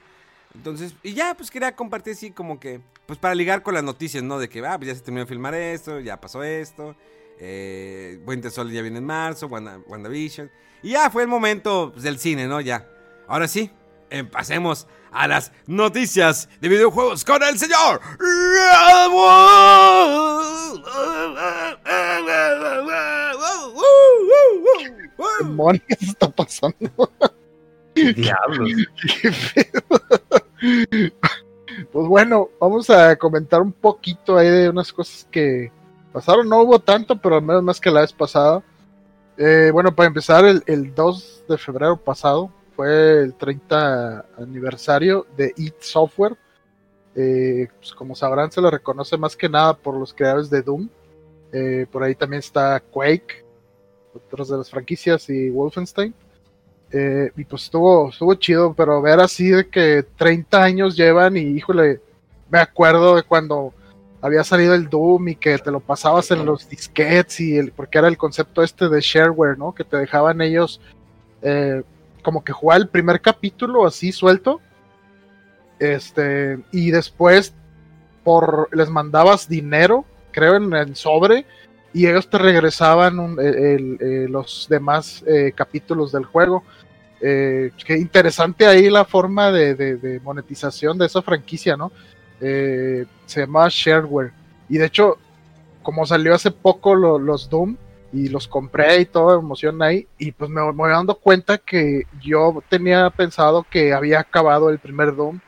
Entonces, y ya, pues quería compartir así como que, pues para ligar con las noticias, ¿no? De que, ah, pues ya se terminó de filmar esto, ya pasó esto. Eh, Buen Sol ya viene en marzo, Wanda, WandaVision. Y ya fue el momento pues, del cine, ¿no? Ya. Ahora sí, pasemos a las noticias de videojuegos con el señor. ¿Qué está pasando? Diablos. pues bueno, vamos a comentar un poquito ahí de unas cosas que pasaron. No hubo tanto, pero al menos más que la vez pasada. Eh, bueno, para empezar, el, 2 de febrero pasado fue el 30 aniversario de It Software. Eh, pues como sabrán, se le reconoce más que nada por los creadores de Doom. Eh, por ahí también está Quake, otras de las franquicias, y Wolfenstein. y pues estuvo, estuvo chido, pero ver así de que 30 años llevan y híjole, me acuerdo de cuando había salido el Doom y que te lo pasabas en los disquets y el, porque era el concepto este de shareware, ¿no? Que te dejaban ellos eh, como que jugar el primer capítulo así suelto. Este, y después por les mandabas dinero, creo en el sobre, y ellos te regresaban los demás eh, capítulos del juego. Eh, qué interesante ahí la forma de monetización de esa franquicia, ¿no? Eh, se llama Shareware. Y de hecho, como salió hace poco los Doom y los compré y todo, emoción ahí, y pues me, voy dando cuenta que yo tenía pensado que había acabado el primer Doom.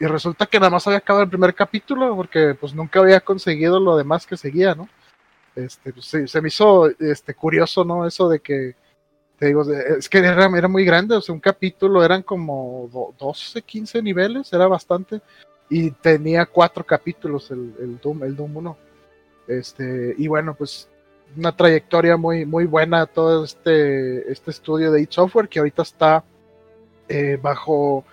Y resulta que nada más había acabado el primer capítulo porque pues nunca había conseguido lo demás que seguía, ¿no? Este, pues, se, me hizo este, curioso, ¿no? Eso de que, te digo, es que era, era muy grande, o sea, un capítulo eran como 12, 15 niveles, era bastante y tenía cuatro capítulos el, el, Doom, el Doom 1. Este, y bueno, pues una trayectoria muy, muy buena todo este, este estudio de It Software que ahorita está eh, bajo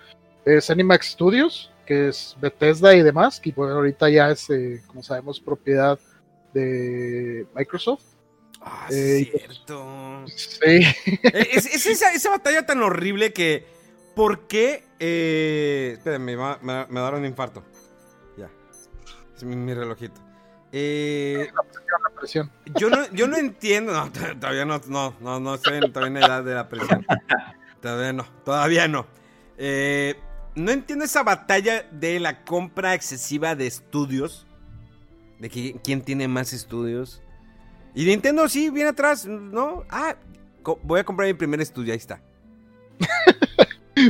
eh, Cinemax Studios, que es Bethesda y demás, que pues ahorita ya es, eh, como sabemos, propiedad de Microsoft. Ah, eh, cierto. Sí. Es, es esa, esa batalla tan horrible que ¿Por qué? Eh, espérenme, me, me, me un infarto. Ya. Es mi, relojito. Eh, la presión. Yo no, yo no entiendo. No, todavía no, no, no, estoy en, todavía en la edad de la presión. Todavía no, todavía no. Eh, no entiendo esa batalla de la compra excesiva de estudios. De que, quién tiene más estudios. Y Nintendo sí, viene atrás, ¿no? Ah, voy a comprar mi primer estudio, ahí está.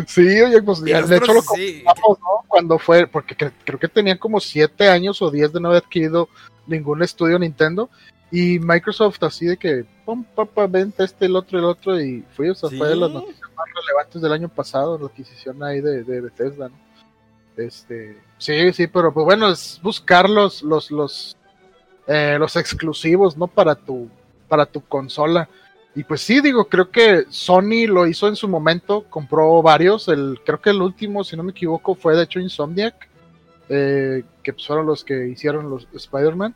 Sí, oye, pues de nosotros hecho lo sí. comentamos, ¿no? Cuando fue, porque cre- creo que tenía como 7 años o 10 de no haber adquirido ningún estudio Nintendo. Y Microsoft así de que, pum, papá, vente este, el otro, el otro. Y fui, o sea, fue de las noticias más relevantes del año pasado, la adquisición ahí de, de Bethesda, ¿no? Este, sí, sí, pero pues bueno, es buscar los, los, los, eh, los exclusivos, ¿no? Para tu, para tu consola. Y pues sí, digo, creo que Sony lo hizo en su momento, compró varios. El, creo que el último, si no me equivoco, fue de hecho Insomniac, eh, que pues fueron los que hicieron los Spider-Man.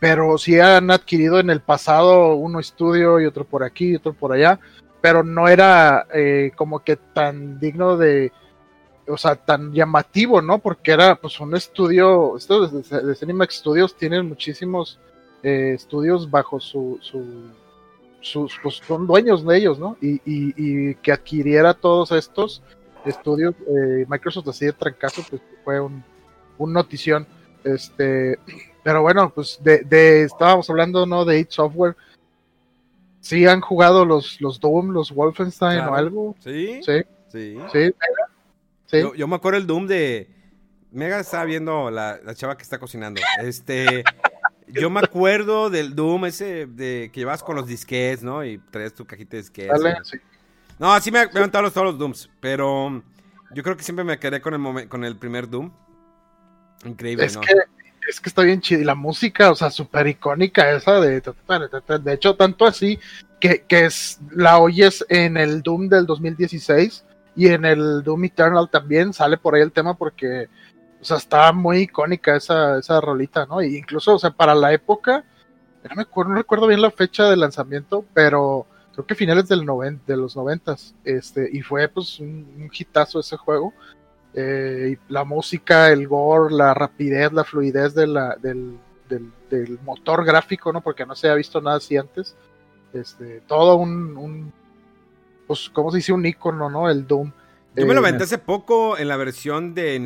Pero sí han adquirido en el pasado uno estudio y otro por aquí y otro por allá. Pero no era eh, como que tan digno de, o sea, tan llamativo, ¿no? Porque era pues un estudio, estos de, de Cinemax Studios tienen muchísimos eh, estudios bajo su, su sus, pues son dueños de ellos, ¿no? Y, y, y que adquiriera todos estos estudios, eh, Microsoft así de trancazo, pues fue un, un notición. Este, pero bueno, pues de, de estábamos hablando, ¿no? De id Software. Sí han jugado los, los Doom, los Wolfenstein Claro. o algo. Sí, Sí, sí. sí. Sí. Yo, yo me acuerdo el Doom de. Mega estaba viendo la, la chava que está cocinando. Este. Yo me acuerdo del Doom ese de que llevas con los disquets, ¿no? Y traes tu cajita de disquets. Dale, sí. No, sí me he aventado los, todos los Dooms, pero yo creo que siempre me quedé con el con el primer Doom. Increíble, Es ¿no? que, es que está bien chida. Y la música, o sea, súper icónica esa de... De hecho, tanto así que, que es, la oyes en el Doom del 2016 y en el Doom Eternal también sale por ahí el tema porque, sea, está muy icónica esa, esa rolita, ¿no? Y incluso, o sea, para la época, no me acuerdo, no recuerdo bien la fecha de lanzamiento, pero creo que finales del noven- de los noventas, este, y fue pues un, un hitazo ese juego. Eh, y la música, el gore, la rapidez, la fluidez de la, del, del, del motor gráfico, ¿no? Porque no se había visto nada así antes. Este, todo un, un pues, ¿cómo se dice? Un icono, ¿no? El Doom. Yo me lo Eh, aventé hace poco en la versión de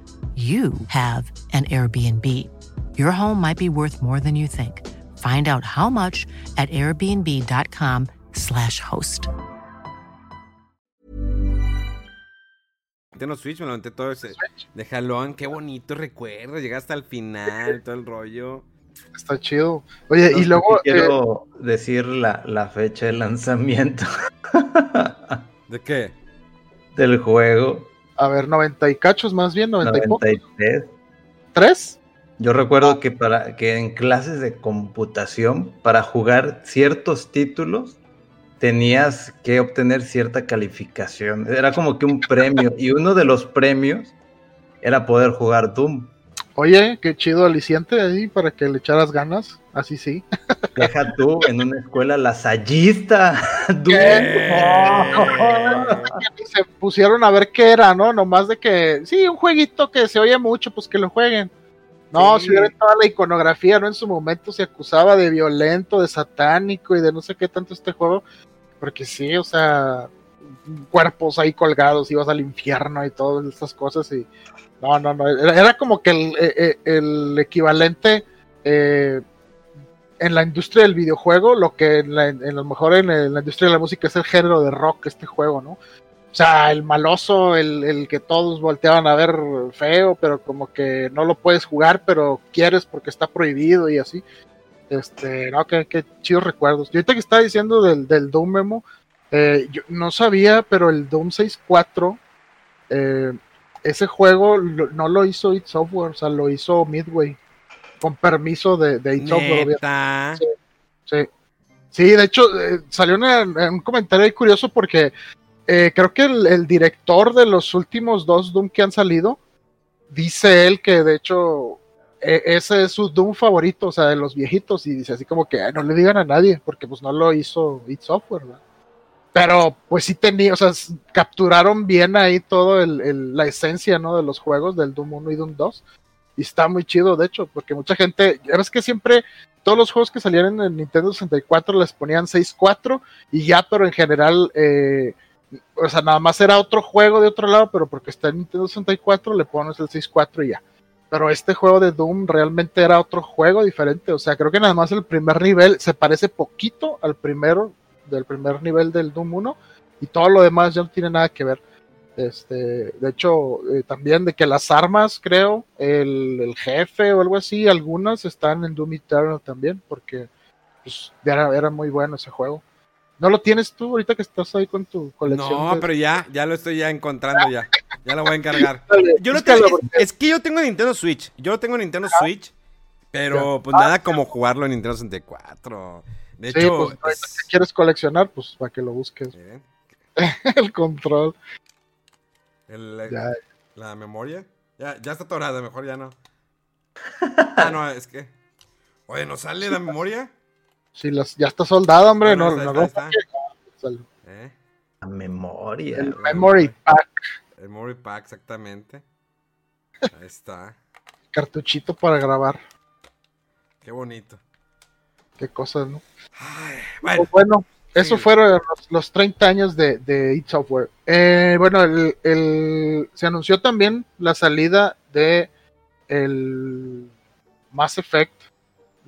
you have an Airbnb. Your home might be worth more than you think. Find out how much at airbnb.com/slash host. Nintendo Switch, me lo aventé todo ese de jalón. Qué bonito recuerdo, llegar hasta el final, todo el rollo. Está chido. Oye, No y luego... eh, quiero decir la, la fecha de lanzamiento ¿De qué? del juego. A ver, 90 y cachos más bien, 90 y poco. 93. ¿Tres? Yo recuerdo que para que en clases de computación, para jugar ciertos títulos, tenías que obtener cierta calificación. Era como que un premio. Y uno de los premios era poder jugar Doom. Oye, qué chido aliciente ahí para que le echaras ganas. Así sí. Deja tú en una escuela lasallista. Se pusieron a ver qué era, ¿no? Nomás de que, sí, un jueguito que se oye mucho, pues que lo jueguen. No, Sí. si hubiera toda la iconografía, ¿no? En su momento se acusaba de violento, de satánico y de no sé qué tanto este juego. Porque sí, o sea, cuerpos ahí colgados, ibas al infierno y todas estas cosas. Y no, no, no. Era, como que el, eh, eh, el equivalente eh, en la industria del videojuego, lo que en, la- lo mejor en, la industria de la música es el género de rock, este juego, ¿no? O sea, el maloso, el, el que todos volteaban a ver feo, pero como que no lo puedes jugar, pero quieres porque está prohibido y así. Este, no, qué, qué chidos recuerdos. Y ahorita que estaba diciendo del, del Doom Memo, eh, yo no sabía, pero el Doom 64, eh, ese juego lo- no lo hizo id Software, o sea, lo hizo Midway, con permiso de, de id Software, obviamente. Neta. Sí. Sí, de hecho, eh, salió un comentario ahí curioso porque eh, creo que el, el director de los últimos dos Doom que han salido, dice él que de hecho e- ese es su Doom favorito, o sea, de los viejitos, y dice así como que "Ay, no le digan a nadie, porque pues no lo hizo id Software, ¿verdad? Pero pues sí tenía, o sea, capturaron bien ahí todo el, el- la esencia, ¿no? De los juegos del Doom 1 y Doom 2. Y está muy chido, de hecho, porque mucha gente, ya que siempre todos los juegos que salían en el Nintendo 64 les ponían 6.4 y ya, pero en general, eh, o sea, nada más era otro juego de otro lado, pero porque está en Nintendo 64 le pones el 6.4 y ya. Pero este juego de Doom realmente era otro juego diferente, o sea, creo que nada más el primer nivel se parece poquito al primero, del primer nivel del Doom 1 y todo lo demás ya no tiene nada que ver. Este, de hecho, eh, también de que las armas, creo, el, el jefe o algo así, algunas están en Doom Eternal también, porque pues, era, era muy bueno ese juego. ¿No lo tienes tú ahorita que estás ahí con tu colección? No, de- pero ya, ya lo estoy ya encontrando ya. Ya lo voy a encargar. Dale, Yo búscalo, tengo, es que yo tengo Nintendo Switch. Yo tengo Nintendo Switch, pero pues nada como jugarlo en Nintendo 64. De Sí, hecho, pues ahorita es- que quieres coleccionar, pues para que lo busques. ¿eh? el control. El- Ya. la memoria. Ya, ya está atorada, mejor ya no. Ah, no, es que. Oye, ¿no sale la memoria? Sí, las, ya está soldado, hombre. No, No, no, no, está, no. ¿Eh? La memoria. El memory pack, El memory pack, exactamente. Ahí está. cartuchito para grabar. Qué bonito. Qué cosas, ¿no? Ay, Pues bueno, eso Sí. fueron los, los 30 años de, de id Software. Eh, bueno, el, el- se anunció también la salida de el Mass Effect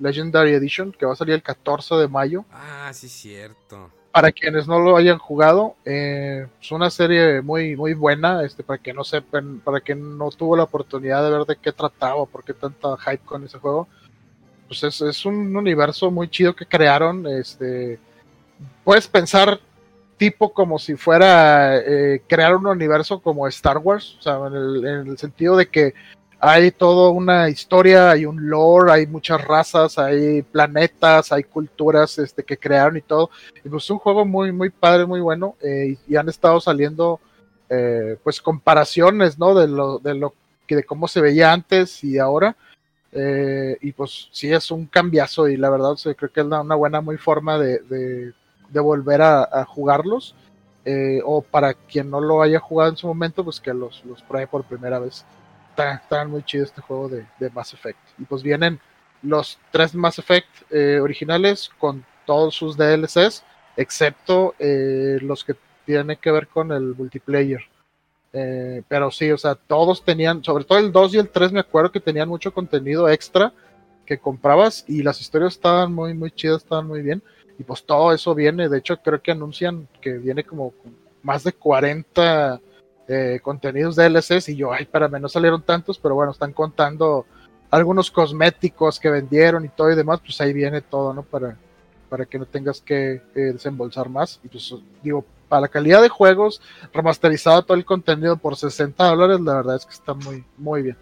Legendary Edition, que va a salir el 14 de mayo. ah, sí, cierto. Para quienes no lo hayan jugado, eh, es una serie muy, muy buena, este, para que no sepan, para quien no tuvo la oportunidad de ver de qué trataba, por qué tanta hype con ese juego. Pues es, es un universo muy chido que crearon, este, puedes pensar tipo como si fuera eh, crear un universo como Star Wars, o sea, en el, en el sentido de que hay toda una historia, hay un lore, hay muchas razas, hay planetas, hay culturas este, que crearon y todo. Y pues es un juego muy, muy padre, muy bueno. eh, y, y han estado saliendo eh, pues comparaciones, ¿no? De lo, de lo que de cómo se veía antes y ahora. Eh, y pues sí es un cambiazo y la verdad creo que es una, buena muy forma de, volver a, jugarlos. eh, o para quien no lo haya jugado en su momento, pues que los, pruebe por primera vez. Está, muy chido este juego de, Mass Effect. Y pues vienen los tres Mass Effect eh, originales con todos sus DLCs, excepto los que tienen que ver con el multiplayer. Eh, pero sí, o sea, todos tenían, sobre todo el 2 y el 3 me acuerdo que tenían mucho contenido extra que comprabas y las historias estaban muy, muy chidas, estaban muy bien. Y pues todo eso viene, de hecho creo que anuncian que viene como más de 40 eh, contenidos DLCs y yo, ay, para mí no salieron tantos, pero bueno, están contando algunos cosméticos que vendieron y todo y demás, pues ahí viene todo, ¿no? Para, para que no tengas que eh, desembolsar más. Y pues digo, para la calidad de juegos, remasterizado todo el contenido por 60 dólares, la verdad es que está muy, muy bien.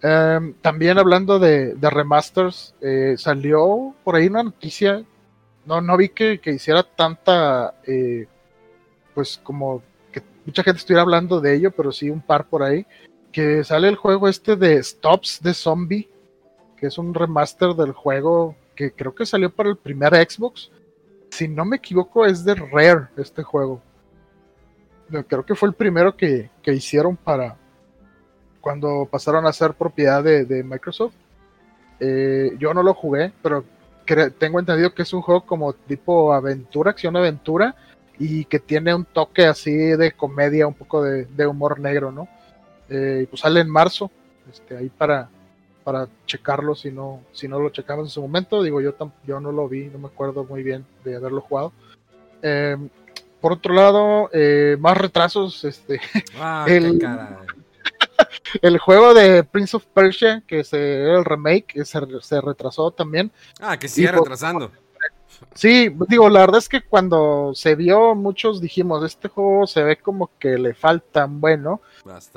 Em, también hablando de, remasters, eh, salió por ahí una noticia, no, no vi que, que hiciera tanta, eh, pues como que mucha gente estuviera hablando de ello, pero sí un par por ahí, que sale el juego este de Stops de Zombie, que es un remaster del juego que creo que salió para el primer Xbox. Si no me equivoco, es de Rare este juego. Creo que fue el primero que, que hicieron para cuando pasaron a ser propiedad de, Microsoft. Eh, yo no lo jugué, pero tengo entendido que es un juego como tipo aventura, acción-aventura, y que tiene un toque así de comedia, un poco de, humor negro, ¿no? Eh, pues sale en marzo, este, ahí para, para checarlo si no, si no lo checamos en su momento. Digo, yo, yo no lo vi, no me acuerdo muy bien de haberlo jugado. Eh, por otro lado, eh, más retrasos, este, Ah, El- el juego de Prince of Persia, que se, era el remake, se, se retrasó también. Ah, que sigue y por- retrasando. Sí, digo, la verdad es que cuando se vio, muchos dijimos, este juego se ve como que le faltan, bueno,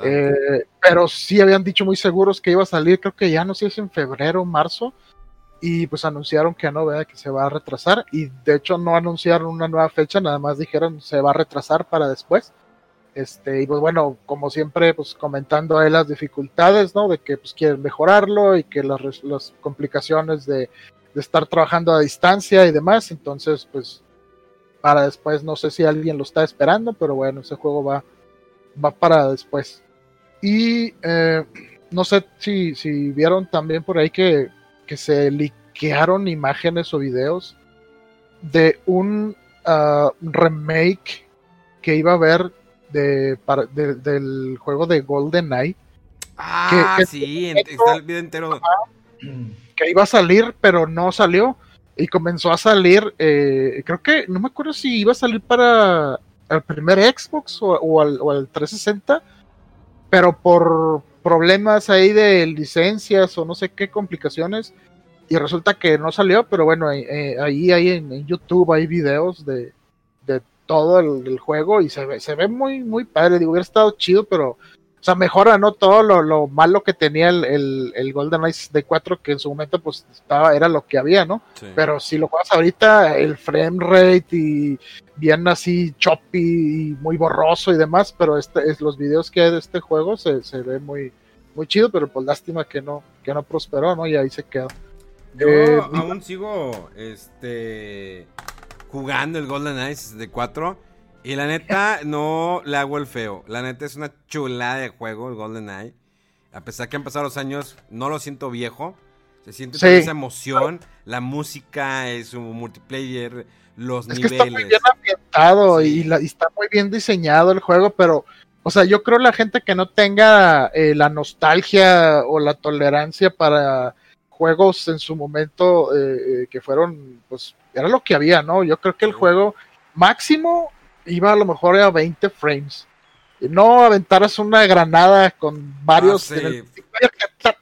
eh, pero sí habían dicho muy seguros que iba a salir, creo que ya no sé si es en febrero o marzo, y pues anunciaron que no, vea que se va a retrasar y de hecho no anunciaron una nueva fecha, nada más dijeron se va a retrasar para después. Este, y pues bueno, como siempre, pues comentando ahí las dificultades, ¿no? De que pues quieren mejorarlo y que las, las complicaciones de, de estar trabajando a distancia y demás, entonces pues para después, no sé si alguien lo está esperando, pero bueno, ese juego va, va para después. Y eh, no sé si, si vieron también por ahí que, que se liquearon imágenes o videos de un uh, remake que iba a haber de, para, de, del juego de Golden Eye. Ah, que- que- sí, está el video entero. Que iba a salir, pero no salió. Y comenzó a salir, eh, creo que, no me acuerdo si iba a salir para el primer Xbox o, al, o al 360, pero por problemas ahí de licencias o no sé qué complicaciones, y resulta que no salió, pero bueno, eh, eh, ahí, ahí en, en YouTube hay videos de, de todo el, el juego y se ve, se ve muy, muy padre, digo, hubiera estado chido, pero o sea, mejora, ¿no? Todo lo, lo malo que tenía el, el, el Golden Ice de 4, que en su momento, pues, estaba, era lo que había, ¿no? Sí. Pero si lo juegas ahorita, el frame rate y bien así choppy y muy borroso y demás, pero este, es, los videos que hay de este juego se, se ve muy, muy chido, pero pues lástima que no, que no prosperó, ¿no? Y ahí se quedó. Yo Eh, aún sigo este jugando el Golden Eye 64 y la neta no le hago el feo. La neta es una chulada de juego el Golden Eye. A pesar que han pasado los años, no lo siento viejo. Se siente Sí. toda esa emoción, la música, eh, su multiplayer, los Es que está muy niveles. bien ambientado Sí. y, la- y está muy bien diseñado el juego, pero, o sea, yo creo la gente que no tenga eh, la nostalgia o la tolerancia para juegos en su momento eh, eh, que fueron, pues, era lo que había, ¿no? Yo creo que el Sí. juego máximo iba a lo mejor a 20 frames. Y no aventaras una granada con varios. Ah, sí.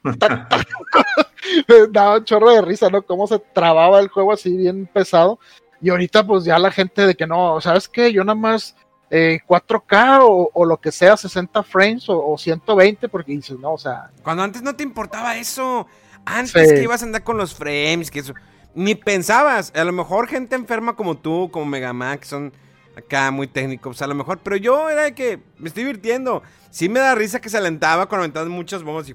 Daba un chorro de risa, ¿no? Cómo se trababa el juego así bien pesado. Y ahorita, pues ya la gente de que no, ¿sabes qué? Yo nada más eh, 4K o, o lo que sea, 60 frames o, o 120, porque dices, no, o sea, Cuando antes no te importaba eso. Antes Sí. que ibas a andar con los frames, que eso. Ni pensabas. A lo mejor gente enferma como tú, como Megaman, que son acá muy técnicos, a lo mejor. Pero yo era de que me estoy divirtiendo. Sí me da risa que se alentaba cuando aventaban muchas bombas y.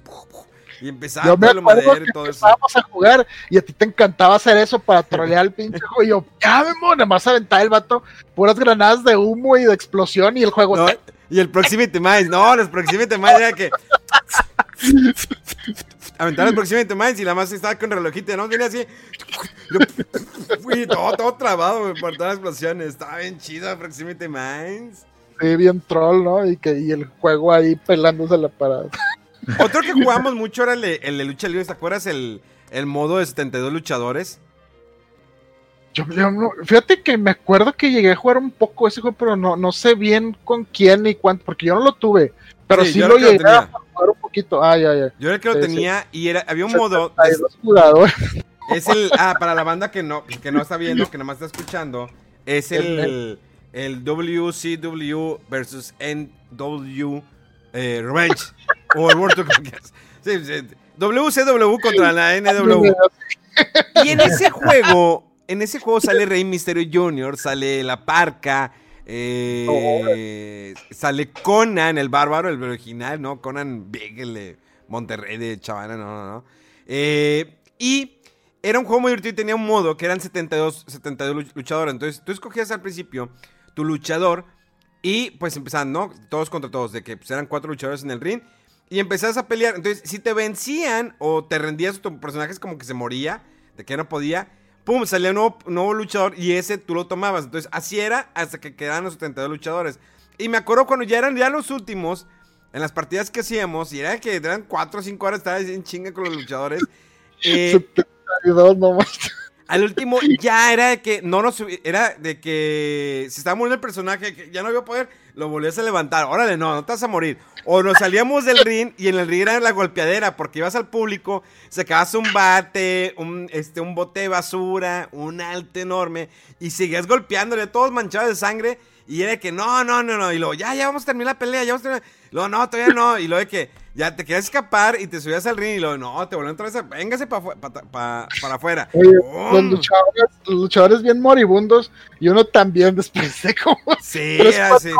Y empezaba yo me que y todo eso. a jugar y a ti te encantaba hacer eso para trolear al pinche juego. Y yo, ya, Memo, nada más aventar el vato, puras granadas de humo y de explosión y el juego. No, y el Proximity Mines, no, los Proximity Mines era que. Aventar el Proximity Mines y la más estaba con relojito, ¿no? Tenía así. Todo, todo trabado por todas las explosiones. Estaba bien chido el Proximity Mines. Sí, bien troll, ¿no? Y, que, y el juego ahí pelándose la parada. Otro que jugamos mucho era el de, el de lucha libre, ¿te acuerdas? El, el modo de 72 luchadores. Yo, yo no- fíjate que me acuerdo que llegué a jugar un poco ese juego, pero no, no sé bien con quién ni cuánto, porque yo no lo tuve. Pero Sí, sí, lo llegué lo a jugar un poquito. Ah, ya, ya. Yo era el que lo sí. tenía y era, había un modo. 72 jugadores. Es el. Ah, para la banda que no, que no está viendo, que nada más está escuchando. Es el. El WCW versus NW eh, Revenge. O el World WCW contra la NW. Y en ese juego. En ese juego sale Rey Misterio Jr., sale La Parca. Eh, sale Conan, el bárbaro, el original, ¿no? Conan Big, el de Monterrey, de Chavana, no, no, no. Eh, y era un juego muy divertido y tenía un modo que eran 72, 72 luch- luchadores. Entonces tú escogías al principio tu luchador y pues empezaban, ¿no? Todos contra todos, de que pues, eran cuatro luchadores en el ring. Y empezabas a pelear. Entonces, si te vencían o te rendías, tu personaje es como que se moría, de que no podía. Pum, salía un nuevo, nuevo luchador y ese tú lo tomabas. Entonces, así era hasta que quedaban los 72 luchadores. Y me acuerdo cuando ya eran ya los últimos, en las partidas que hacíamos, y era que eran 4 o 5 horas, estaba en chinga con los luchadores. Eh, 72 nomás. Al último ya era de que no nos era de que se estaba muriendo el personaje, que ya no iba a poder, lo volvías a levantar. Órale, no, no te vas a morir. O nos salíamos del ring y en el ring era la golpeadera, porque ibas al público, sacabas un bate, un, este, un bote de basura, un alto enorme, y seguías golpeándole, todos manchados de sangre. Y era de que no, no, no, no. Y luego, ya, ya vamos a terminar la pelea, ya vamos a terminar. Luego, no, todavía no. Y luego de que ya te querías escapar y te subías al ring y luego, no, te volvieron otra vez a, véngase pa pa- pa- para afuera. Oye, los luchadores, los luchadores bien moribundos y uno también después de como Sí, así.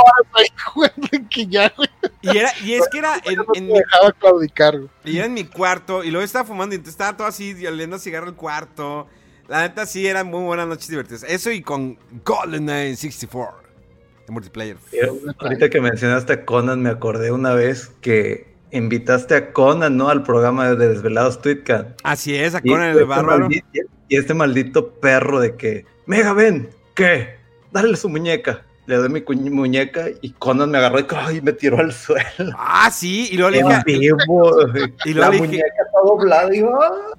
que ya, güey, Y, era, y es que era en, no en dejaba claudicar, güey. y era en mi cuarto y luego estaba fumando y entonces estaba todo así, oliendo cigarro el cuarto. La neta sí eran muy buenas noches divertidas. Eso y con GoldenEye 64. Multiplayer. Ahorita que mencionaste a Conan, me acordé una vez que invitaste a Conan, ¿no? Al programa de Desvelados Tweetcan. Así es, a Y Conan el este bárbaro. Y este maldito perro de que, Mega, ven, ¿qué? Dale su muñeca. Le doy mi muñeca y Conan me agarró y ¡ay! me tiró al suelo. Ah, sí, y luego le dije, vivo. y la luego dije, muñeca está doblada y ¡ah!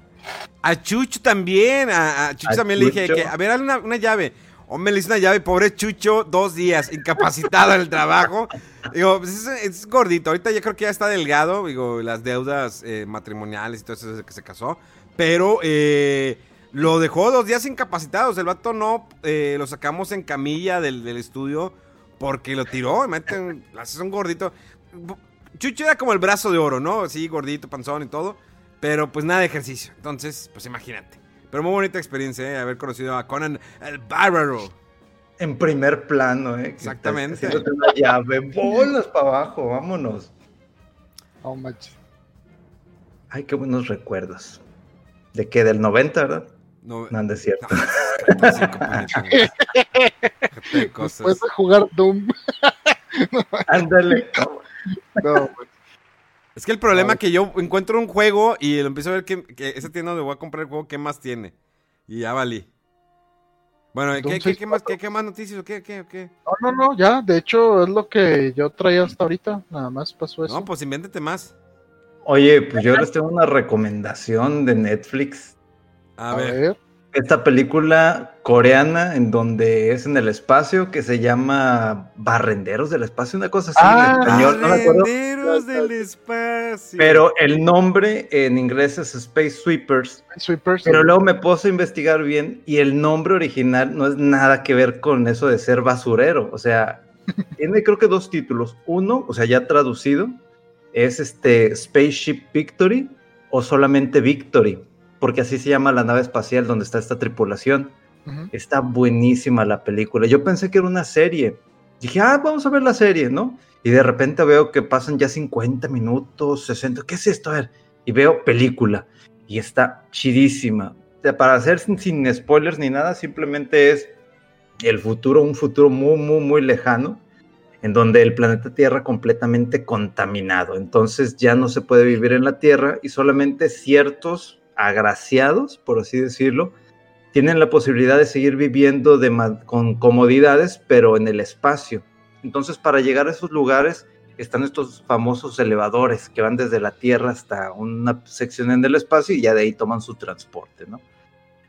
A Chucho también, a, a Chucho A también le dije que, a ver, dale una, una llave. Hombre, le hice una llave, pobre Chucho, dos días, incapacitado en el trabajo. Digo, pues es, gordito, ahorita yo creo que ya está delgado, digo, las deudas eh, matrimoniales y todo eso desde que se casó. Pero eh, lo dejó dos días incapacitados, el vato no, eh, lo sacamos en camilla del, del estudio porque lo tiró, meten, es un gordito. Chucho era como el brazo de oro, ¿no? Sí, gordito, panzón y todo. Pero pues nada de ejercicio. Entonces, pues imagínate. Pero muy bonita experiencia, ¿eh? Haber conocido a Conan el Bárbaro. En primer plano, ¿eh? Exactamente. una llave, bolas para abajo, vámonos. No manches. Ay, qué buenos recuerdos. ¿De qué? ¿Del 90, verdad? No, No, no es cierto. no. Después de jugar Doom. Ándale. No, güey. Es que el problema es que yo encuentro un juego y lo empiezo a ver que, que esa tienda donde voy a comprar el juego, ¿qué más tiene? Y ya valí. Bueno, ¿qué, Doom qué, qué más, 64. qué, qué más noticias qué, qué, qué? no, no, no, ya. De hecho, es lo que yo traía hasta ahorita. Nada más pasó eso. No, pues invéntate más. Oye, pues yo les tengo una recomendación de Netflix. A, ver. Esta película coreana en donde es en el espacio que se llama Barrenderos del Espacio, una cosa así Ah, en español, no me acuerdo. Barrenderos del espacio. Pero el nombre en inglés es Space Sweepers. Sweepers. Pero luego me puse a investigar bien y el nombre original no es nada que ver con eso de ser basurero. O sea, tiene creo que dos títulos. Uno, o sea, ya traducido, es este Spaceship Victory o solamente Victory, porque así se llama la nave espacial donde está esta tripulación. Ujú. Está buenísima la película. Yo pensé que era una serie. Dije, ah, vamos a ver la serie, ¿no? Y de repente veo que pasan ya 50 minutos, 60. ¿Qué es esto? A ver. Y veo película. Y está chidísima. Para hacer sin, sin spoilers ni nada, simplemente es el futuro, un futuro muy, muy, muy lejano, en donde el planeta Tierra completamente contaminado. Entonces ya no se puede vivir en la Tierra y solamente ciertos agraciados, por así decirlo, tienen la posibilidad de seguir viviendo con comodidades, pero en el espacio. Entonces, para llegar a esos lugares están estos famosos elevadores que van desde la Tierra hasta una sección en el espacio y ya de ahí toman su transporte, ¿no?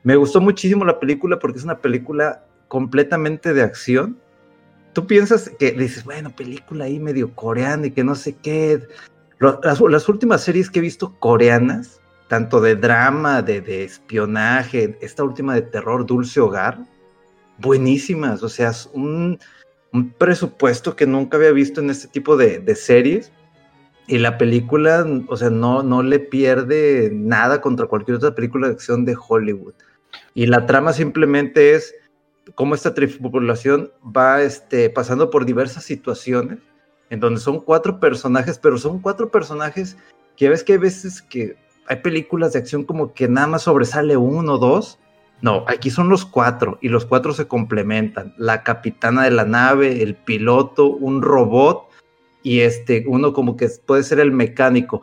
Me gustó muchísimo la película porque es una película completamente de acción. Tú piensas que dices, bueno, película ahí medio coreana y que no sé qué. Las últimas series que he visto coreanas, tanto de drama, de, de espionaje, esta última de terror, Dulce Hogar, buenísimas. O sea, es un, un presupuesto que nunca había visto en este tipo de, de series. Y la película, o sea, no, no le pierde nada contra cualquier otra película de acción de Hollywood. Y la trama simplemente es cómo esta tripulación va este, pasando por diversas situaciones, en donde son cuatro personajes, pero son cuatro personajes que ves que hay veces que hay películas de acción como que nada más sobresale uno o dos. No, aquí son los cuatro y los cuatro se complementan. La capitana de la nave, el piloto, un robot y este, uno como que puede ser el mecánico.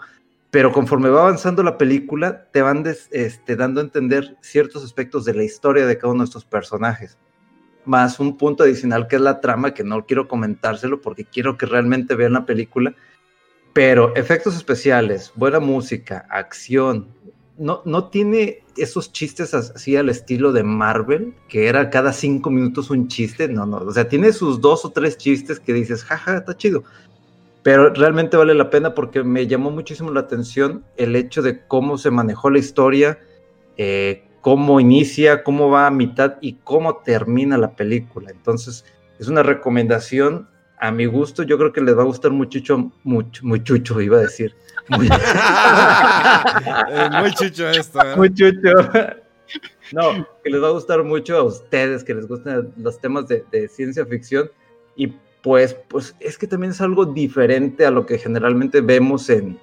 Pero conforme va avanzando la película, te van des- este, dando a entender ciertos aspectos de la historia de cada uno de estos personajes. Más un punto adicional que es la trama, que no quiero comentárselo porque quiero que realmente vean la película. Pero efectos especiales, buena música, acción. No, no tiene esos chistes así al estilo de Marvel, que era cada cinco minutos un chiste. No, no. O sea, tiene sus dos o tres chistes que dices, jaja, está chido. Pero realmente vale la pena porque me llamó muchísimo la atención el hecho de cómo se manejó la historia, eh, cómo inicia, cómo va a mitad y cómo termina la película. Entonces, es una recomendación a mi gusto. Yo creo que les va a gustar mucho, mucho, mucho, iba a decir. Muy, Eh, muy chucho esto. ¿eh? muy chucho. No, que les va a gustar mucho a ustedes, que les gustan los temas de, de ciencia ficción. Y pues, pues es que también es algo diferente a lo que generalmente vemos en,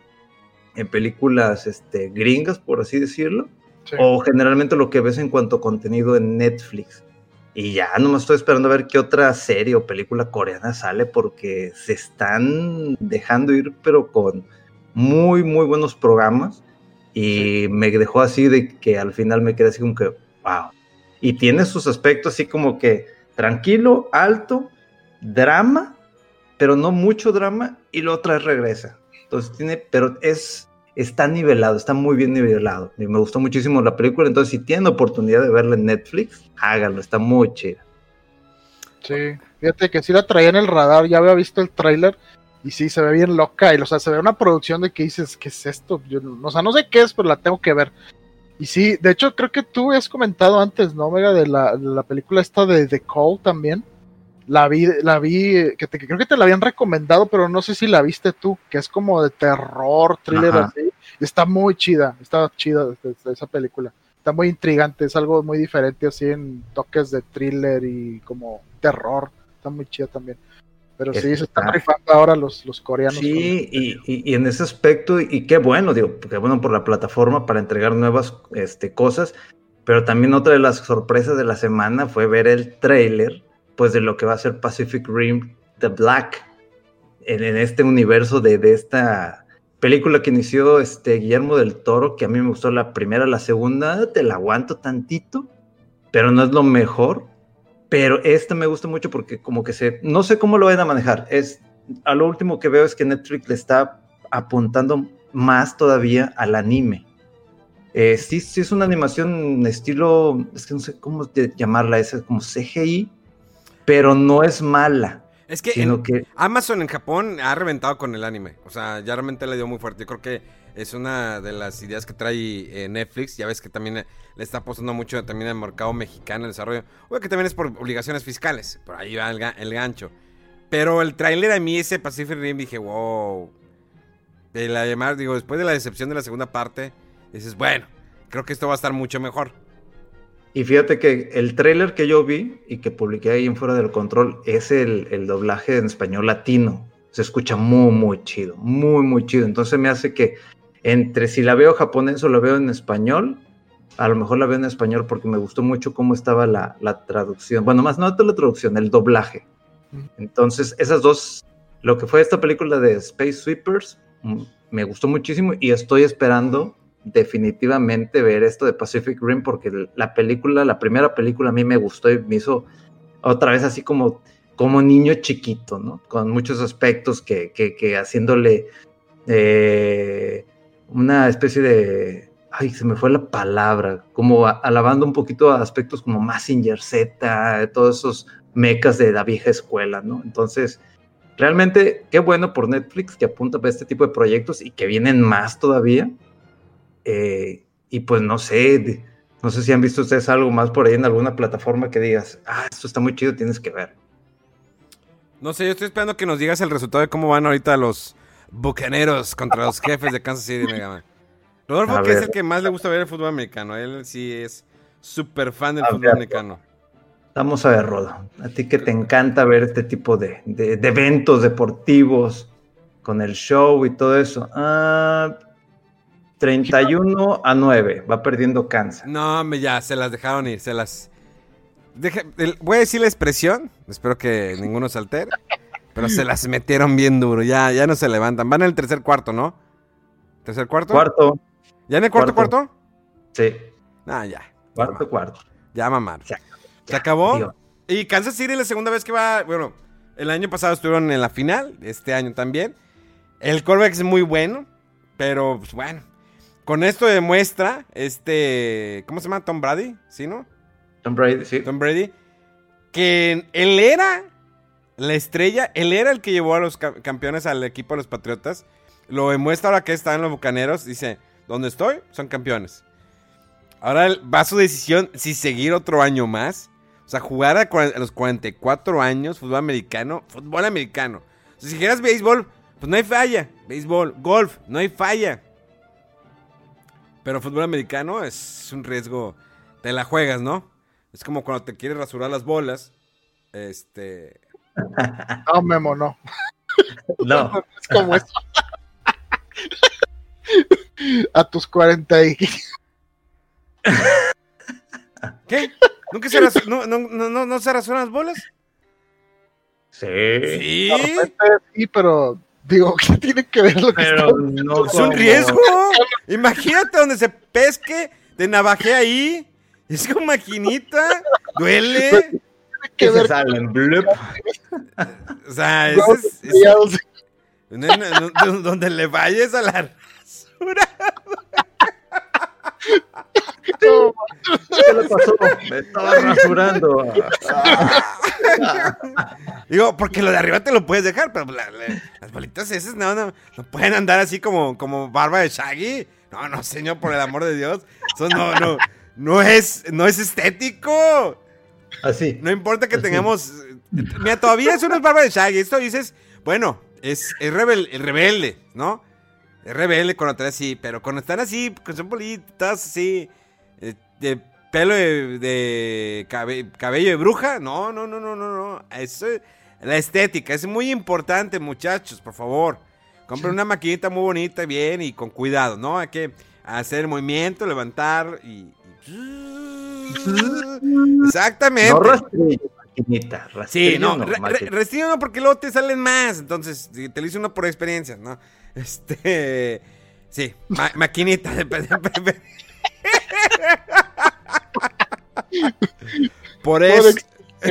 en películas este, gringas, por así decirlo. Sí. O generalmente lo que ves en cuanto a contenido en Netflix. Y ya nomás estoy esperando a ver qué otra serie o película coreana sale porque se están dejando ir, pero con muy, muy buenos programas. Y me dejó así de que al final me quedé así como que, wow. Y tiene sus aspectos así como que tranquilo, alto, drama, pero no mucho drama, y lo otra vez regresa. Entonces tiene, pero es, está nivelado, está muy bien nivelado. Me gustó muchísimo la película, entonces si tienen oportunidad de verla en Netflix, háganlo, está muy chida. Sí, fíjate que sí la traía en el radar, ya había visto el tráiler y sí, se ve bien loca, y o sea, se ve una producción de que dices, ¿qué es esto? Yo, o sea, no sé qué es, pero la tengo que ver. Y sí, de hecho, creo que tú has comentado antes, ¿no, Omega? De la, de la película esta de The Call también. La vi, la vi, que te- que creo que te la habían recomendado, pero no sé si la viste tú, que es como de terror, thriller Ajá. así. Está muy chida, está chida esa- esa película. Está muy intrigante, es algo muy diferente así en toques de thriller y como terror. Está muy chida también. Pero sí, se están Está- rifando ahora los, los coreanos. Sí, y, y- y en ese aspecto, y qué bueno, digo, qué bueno por la plataforma para entregar nuevas este, cosas, pero también otra de las sorpresas de la semana fue ver el trailer, pues de lo que va a ser Pacific Rim The Black, en, en este universo de, de esta película que inició este Guillermo del Toro, que a mí me gustó la primera, la segunda, te la aguanto tantito, pero no es lo mejor. Pero esta me gusta mucho porque como que se, no sé cómo lo van a manejar. Es, a lo último que veo es que Netflix le está apuntando más todavía al anime. Eh, sí, sí es una animación estilo, es que no sé cómo llamarla, es como CGI, pero no es mala, Es que sino en- que Amazon en Japón ha reventado con el anime. O sea, ya realmente le dio muy fuerte. Yo creo que es una de las ideas que trae eh, Netflix. Ya ves que también eh, le está apostando mucho también al mercado mexicano, el desarrollo. Bueno, que también es por obligaciones fiscales. Por ahí va el, ga- el gancho. Pero el tráiler a mí, ese Pacific Rim, dije, wow. De la llamar, digo, después de la decepción de la segunda parte, dices, bueno, creo que esto va a estar mucho mejor. Y fíjate que el tráiler que yo vi y que publiqué ahí en Fuera del Control es el, el doblaje en español latino. Se escucha muy, muy chido, muy, muy chido. Entonces me hace que entre si la veo japonés o la veo en español, a lo mejor la veo en español porque me gustó mucho cómo estaba la, la traducción. Bueno, más no la traducción, el doblaje. Entonces, esas dos, lo que fue esta película de Space Sweepers, mm, me gustó muchísimo y estoy esperando definitivamente ver esto de Pacific Rim porque la película, la primera película a mí me gustó y me hizo otra vez así como, como niño chiquito, ¿no? Con muchos aspectos que, que, que haciéndole eh, una especie de... Ay, se me fue la palabra, como a- alabando un poquito a aspectos como Massinger Z, todos esos mecas de la vieja escuela, ¿no? Entonces, realmente, qué bueno por Netflix que apunta para este tipo de proyectos y que vienen más todavía. Eh, y pues no sé, no sé si han visto ustedes algo más por ahí en alguna plataforma que digas, ah, esto está muy chido, tienes que ver. No sé, yo estoy esperando que nos digas el resultado de cómo van ahorita los bucaneros contra los jefes de Kansas City. Rodolfo, A que es el que más le gusta ver el fútbol americano. Él sí es súper fan del A fútbol ver. americano. Vamos a ver, Rodo. A ti que te encanta ver este tipo de, de- de eventos deportivos con el show y todo eso. Ah, 31 a 9, va perdiendo Kansas. No, hombre, ya, se las dejaron ir, se las... Deja- el- voy a decir la expresión, espero que ninguno se altere, pero se las metieron bien duro, ya, ya no se levantan. Van en el tercer cuarto, ¿no? ¿Tercer cuarto? Cuarto, ¿Ya en el cuarto Cuarto. cuarto? sí, Ah, ya. cuarto, cuarto. Ya mamar. Se ¿Se acabó? Y Kansas City la segunda vez que va, bueno, el año pasado estuvieron en la final, este año también. El callback es muy bueno, pero pues bueno. Con esto demuestra este, ¿cómo se llama? Tom Brady, ¿sí, no? Tom Brady, sí. Tom Brady, que él era la estrella, él era el que llevó a los ca- campeones al equipo de los Patriotas. Lo demuestra ahora que está en los Bucaneros. Dice, ¿dónde estoy? Son campeones. Ahora va su decisión si seguir otro año más O sea, jugar a, los 44 años, fútbol americano, fútbol americano. O sea, si quieres béisbol, pues no hay falla. Béisbol, golf, no hay falla. Pero fútbol americano es un riesgo. Te la juegas, ¿no? Es como cuando te quieres rasurar las bolas. Este. No, Memo, no. No, Es como eso. A tus 40 y... ¿Qué? ¿Nunca se rasu- no, no, no, no, no se rasuran las bolas? sí, Sí. De repente sí, pero digo, ¿qué tiene que ver lo que pero está- no Es un riesgo. Imagínate donde se pesque, te navajé ahí. Es como maquinita. Duele. tiene que se ver salen, blup. O sea, ese es, es- sellados? no, no, no, donde le vayas a la rasura. ¿Qué le pasó? Me estaba rasurando. Digo, porque lo de arriba te lo puedes dejar, pero la- la- las bolitas esas no, no, no pueden andar así como, como barba de Shaggy. No, no, señor, por el amor de Dios. Eso no, no, no es, no es estético. Así. No importa que tengamos. Mira, todavía eso no es barba de Shaggy. Esto dices, bueno, es, es rebel- es rebelde, ¿no? Es rebelde cuando están así, pero cuando están así, que son bolitas así, eh, de pelo de, de cabe- cabello de bruja, no, no, no, no, no, no. Es- la estética es muy importante, muchachos, por favor. Compren una maquinita muy bonita, bien y con cuidado, ¿no? Hay que hacer el movimiento, levantar y. y- Exactamente. No rastrillo, maquinita. Sí, no, no, re- no porque luego te salen más. Entonces, te lo hice uno por experiencia, ¿no? Este. Sí, ma- maquinita. de- por eso.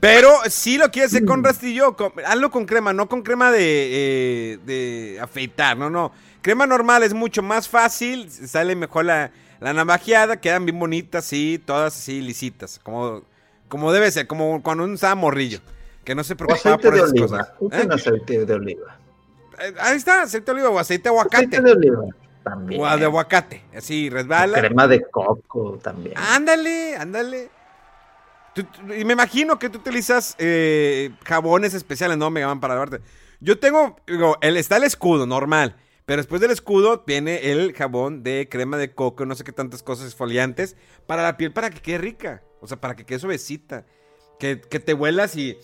Pero si lo quieres hacer con rastrillo, con- hazlo con crema, no con crema de, eh, de afeitar, no, no. Crema normal es mucho más fácil, sale mejor la, la navajeada, quedan bien bonitas, sí, todas así lisitas, como, como debe ser, como cuando uno usaba morrillo, que no se preocupaba aceite por de esas oliva. cosas. ¿Eh? aceite de oliva. Eh, Ahí está, aceite de oliva o aceite de aguacate. Aceite de oliva también. O de aguacate, así O resbala. crema de coco también. Ándale, ándale. Tú- tú- y me imagino que tú utilizas eh, jabones especiales, ¿no? Me llaman para lavarte. Yo tengo, digo, el, está el escudo, normal. Pero después del escudo viene el jabón de crema de coco, no sé qué tantas cosas esfoliantes, para la piel, para que quede rica. O sea, para que quede suavecita. Que, que te huelas y...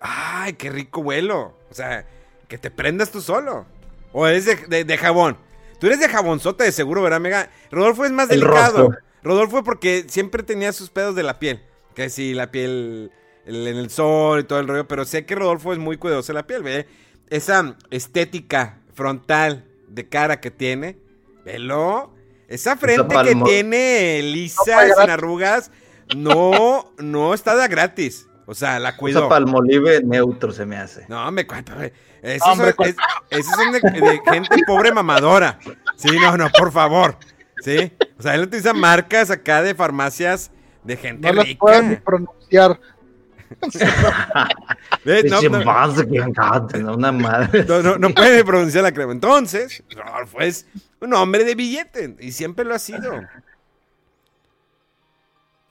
¡Ay, qué rico huelo! O sea, que te prendas tú solo. O eres de, de- de jabón. Tú eres de jabonzote de seguro, ¿verdad, Mega? Rodolfo es más El delicado. Rodolfo porque siempre tenía sus pedos de la piel. Que si la piel el- en el sol y todo el rollo. Pero sé que Rodolfo es muy cuidadoso de la piel, ¿ve? Esa estética frontal de cara que tiene. Velo. Esa frente que tiene lisa, sin arrugas. No, no está de gratis. O sea, la cuidó. Usa palmolive neutro se me hace. No, me cuenta. Esos Hombre, son, es- esos son de, de gente pobre mamadora. Sí, no, no, por favor. Sí. O sea, él utiliza marcas acá de farmacias de gente No las rica. puedo ni pronunciar. No, Dice, no, "Vas a quedar", no, Una madre. no, no, no puede pronunciar la crema. Entonces, Rodolfo es un hombre de billete y siempre lo ha sido.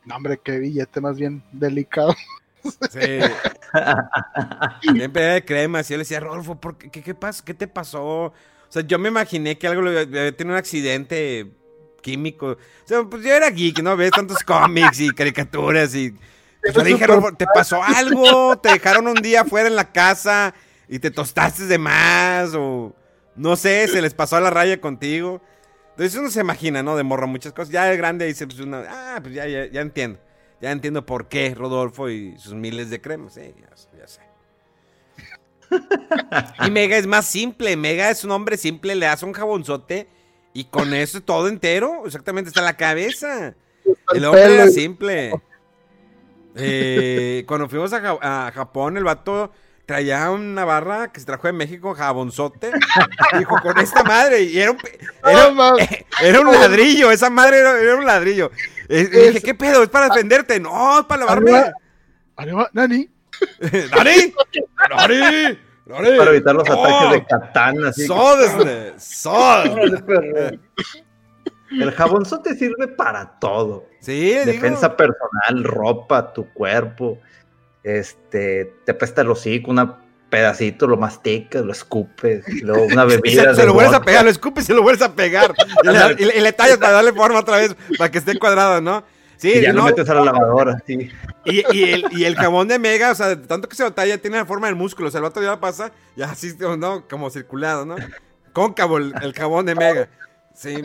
No, hombre, qué billete más bien delicado. Sí. Siempre era de cremas. Y yo le decía, Rodolfo, ¿por qué, qué, qué pasó? ¿qué te pasó? O sea, yo me imaginé que algo había tenido un accidente químico. O sea, pues yo era geek, ¿no? Ves tantos cómics y caricaturas y... Pues yo le dije, Rodolfo, ¿te pasó algo? ¿Te dejaron un día fuera en la casa y te tostaste de más? O no sé, se les pasó a la raya contigo. Entonces uno se imagina, ¿no? De morro muchas cosas. Ya de grande dice, pues uno, ah, pues ya, ya, ya entiendo. Ya entiendo por qué Rodolfo y sus miles de cremas. Sí, ya, ya sé. y Mega es más simple. Mega es un hombre simple. Le das un jabonzote y con eso todo entero. Exactamente, está la cabeza. El hombre era simple. Eh, cuando fuimos a, Ja- a Japón, el vato traía una barra que se trajo de México, jabonzote. Dijo, con esta madre. Y era un, pe- era, No, mames. era un ladrillo. Esa madre era, era un ladrillo. Eh, y dije, ¿qué pedo? ¿Es para defenderte? No, es para lavarme. Arriba. Arriba, Nani. ¡Nari! ¡Nari! ¡Nari! Para evitar los ataques de katana. Así que-. ¡Sod! El jabonzote sirve para todo. Sí, Defensa digo, personal, ropa, tu cuerpo. Este, te pesta el hocico, un pedacito, lo masticas, lo escupes, y luego una y bebida. se, lo vuelves a pegar, lo escupes y se lo vuelves a pegar. Y le, y y tallas para darle forma otra vez, para que esté cuadrado, ¿no? Sí, Y ya lo no, metes a la lavadora, sí. y, y el, y el jabón de Mega, o sea, tanto que se batalla, tiene la forma del músculo. O sea, el ya lo pasa, ya así, ¿no? Como circulado, ¿no? Cóncavo el, el jabón de Mega. Sí.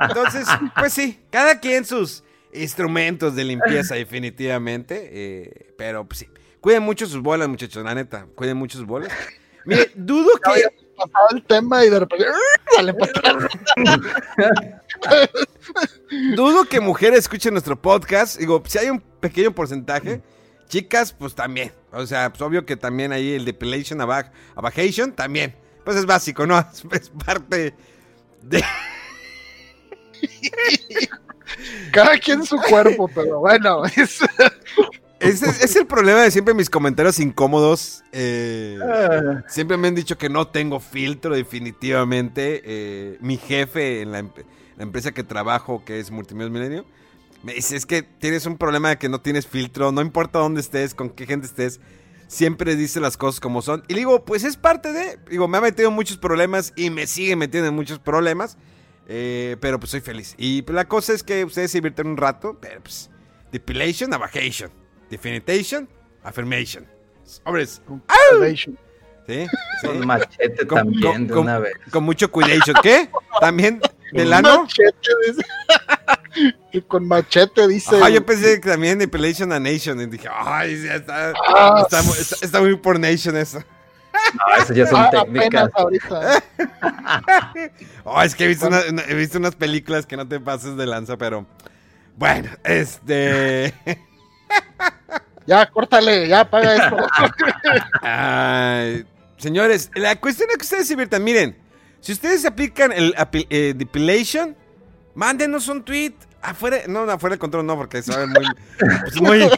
Entonces, pues sí, cada quien sus instrumentos de limpieza, definitivamente. eh, pero, pues sí. Cuiden mucho sus bolas, muchachos, la neta. Cuiden mucho sus bolas. Mire, dudo que. Pasaba el tema y de repente atrás. Dudo que mujeres escuchen nuestro podcast. Digo, si hay un pequeño porcentaje, chicas, pues también. O sea, pues obvio que también ahí el depilation abaj, abajation también. Pues es básico, ¿no? Es, es parte de. Cada quien su cuerpo, pero bueno, es, Ese es, es el problema de siempre mis comentarios incómodos. eh, Ah, siempre me han dicho que no tengo filtro, definitivamente. Eh, mi jefe en la, la empresa que trabajo, que es Multimedios Milenio, me dice, es que tienes un problema de que no tienes filtro, no importa dónde estés, con qué gente estés, siempre dice las cosas como son. Y le digo, pues es parte de, digo, me ha metido en muchos problemas y me sigue metiendo en muchos problemas, eh, pero pues soy feliz. Y pues, la cosa es que ustedes se divierten un rato, pero pues, depilation, abajation, definitation, affirmation. Hombres, sí, sí. Con machete Con- también con- de con- una vez. Con mucho cuidation. ¿Qué? ¿También del ano? Machete, dice. y con machete dice. Ajá, yo pensé que también Depilation a Nation. Y dije, ay, está, Ah, está- está muy por Nation eso. No, eso ya son ah, técnicas. ahorita. Oh, es que he visto, una- una- he visto unas películas que no te pases de lanza, pero. Bueno, este. Ya, córtale, ya, paga esto. Ay, señores, la cuestión es que ustedes se diviertan. Miren, si ustedes aplican el eh, Depilation, mándenos un tweet. Afuera, no, afuera de control no, porque saben muy. Pues muy.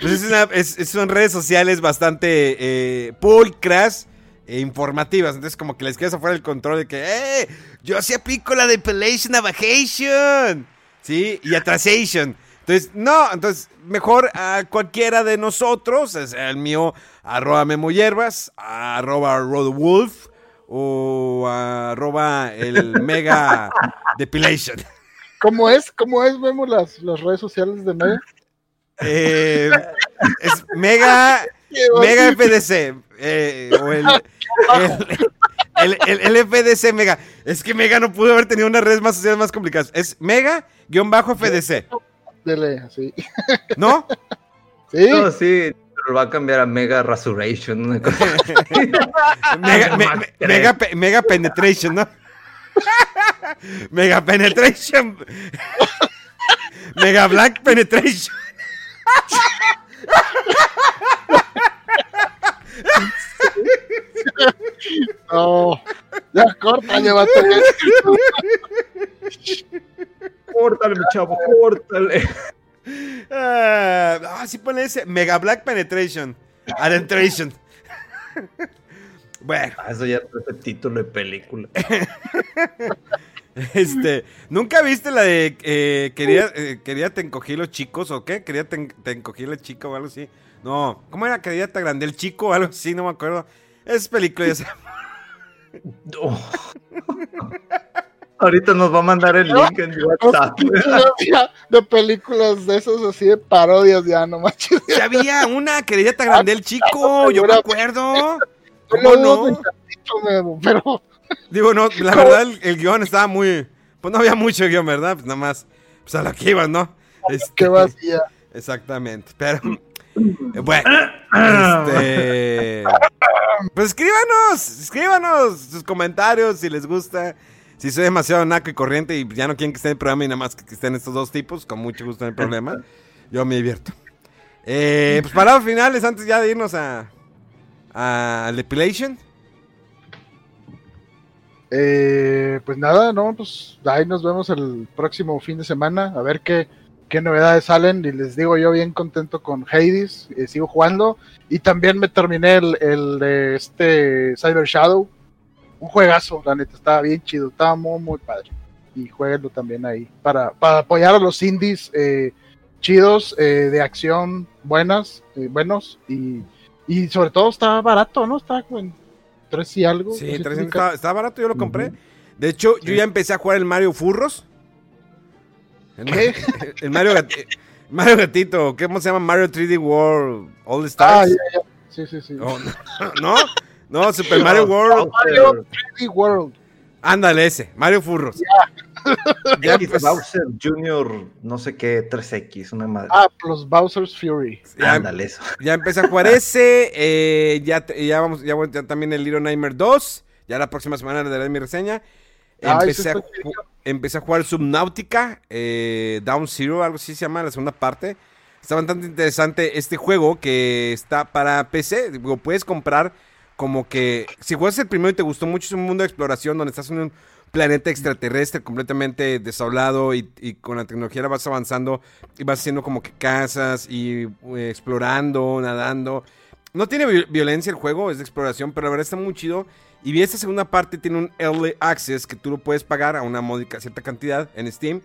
Pues es una- es- son redes sociales bastante eh, pulcras e informativas. Entonces, como que les quedas afuera del control de que, ¡eh! Yo sí aplico la Depilation Abajation. ¿Sí? Y Atrasation. Entonces, no, entonces, mejor a cualquiera de nosotros, es el mío, arroba Memo Hierbas, arroba Rodwolf o arroba el Mega Depilation. ¿Cómo es? ¿Cómo es? Vemos las, las redes sociales de Mega. Eh, es Mega, Mega FDC. eh, o el, el, el- FDC Mega. Es que Mega no pudo haber tenido unas redes más sociales más complicadas. Es Mega guion bajo FDC. ¿No? Sí, No, sí, pero lo va a cambiar a Mega Resurrection. Una cosa así. Mega, me- Más me- tres. mega, pe- mega Penetration, ¿no? Mega Penetration. Mega Black Penetration. No. Ya, corta, llévate. Córtale, mi chavo, córtale. Ah, ah, sí pone ese. Mega Black Penetration. Adentration. bueno, Ah, Eso ya es el título de película. este. ¿Nunca viste la de eh, quería, eh, quería te encogí los chicos o qué? Quería te, te encogí la chica o algo así. No, ¿cómo era? Quería te agrandé el chico o algo así, no me acuerdo. Es película ya sabes. Oh. Ahorita nos va a mandar el link en WhatsApp. De películas de esos así de parodias, ya no manches. Sí había una, quería te agrandé el chico, yo me acuerdo. ¿Cómo no? Pero Digo, no, la verdad el, el guion estaba muy... Pues no había mucho guion, ¿verdad? Pues nada más, pues a lo que iban, ¿no? Este, qué vacía. Exactamente, pero... Bueno, este... Pues escríbanos, escríbanos sus comentarios si les gusta. Si soy demasiado naco y corriente y ya no quieren que esté en el programa y nada más que estén estos dos tipos, con mucho gusto no hay problema. Yo me divierto. Eh, pues palabras finales antes ya de irnos a... A Depilation. Eh, pues nada, no, pues ahí nos vemos el próximo fin de semana, a ver qué, qué novedades salen. Y les digo, yo bien contento con Hades, eh, sigo jugando. Y también me terminé el, el de este Cyber Shadow. Un juegazo, la neta, estaba bien chido, estaba muy, muy padre. y jueguenlo también ahí para, para apoyar a los indies eh, chidos eh, de acción buenas, eh, buenos y, y sobre todo está barato, ¿no? Está 3 y algo. Sí, 300 300 estaba, estaba barato, yo lo compré. De hecho, yo ya empecé a jugar el Mario Furros. El, ¿Qué? el Mario, Gat- Mario Gatito, ¿cómo se llama? Mario 3D World All Ah, Stars. ya, ya. Sí, sí, sí. Oh, no, no, no, Super Mario World. Mario 3D World. Ándale ese, Mario Furros. Ya, X pues, Bowser Jr. no sé qué, 3X, una madre. Ah, plus Bowser's Fury. ya, Ándale eso. ya empecé a jugar ese. eh, ya, ya vamos, ya también el Little Nightmare 2. Ya la próxima semana le daré mi reseña. Ay, Empecé, a, empecé jugar Subnautica, eh, Down Zero, algo así se llama, la segunda parte. Está bastante interesante este juego que está para PC. Digo, puedes comprar como que... Si juegas el primero y te gustó mucho, es un mundo de exploración donde estás en un planeta extraterrestre completamente desablado y, con la tecnología vas avanzando y vas haciendo como que casas y eh, explorando, nadando. No tiene vi- violencia el juego, es de exploración, pero la verdad está muy chido. Y esta segunda parte tiene un early access que tú lo puedes pagar a una módica cierta cantidad en Steam.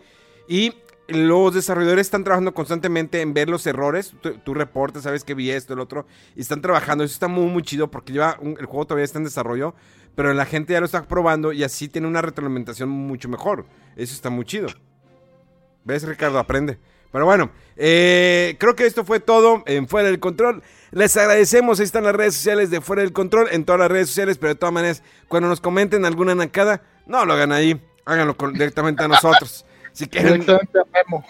Y los desarrolladores están trabajando constantemente en ver los errores. Tú, tú reportas, sabes que vi esto, el otro. Y están trabajando. Eso está muy, muy chido porque lleva el juego todavía está en desarrollo. Pero la gente ya lo está probando y así tiene una retroalimentación mucho mejor. Eso está muy chido. ¿Ves, Ricardo? Aprende. Pero bueno, eh, creo que esto fue todo en Fuera del Control. Les agradecemos. Ahí están las redes sociales de Fuera del Control, en todas las redes sociales. Pero de todas maneras, cuando nos comenten alguna nacada, no lo hagan ahí. Háganlo con- directamente a nosotros. Si quieren, Directamente a Memo.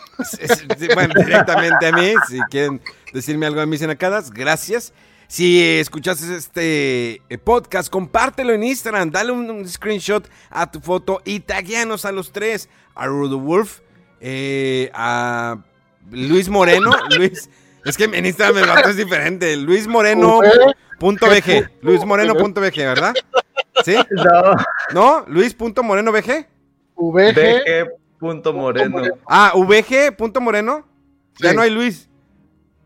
Bueno, directamente a mí. Si quieren decirme algo de mis enacadas, gracias. Si escuchaste este eh, podcast, compártelo en Instagram, dale un, un screenshot a tu foto y tagueanos a los tres, a Rudo Wolf, eh, a Luis Moreno, Luis, es que en Instagram el vato es diferente, Luis Moreno punto VG, Luis Moreno punto VG, ¿verdad? ¿Sí? No, ¿No? Luis punto Moreno VG. VG. BG punto moreno. Ah, VG punto Moreno. Ya Sí. no hay Luis.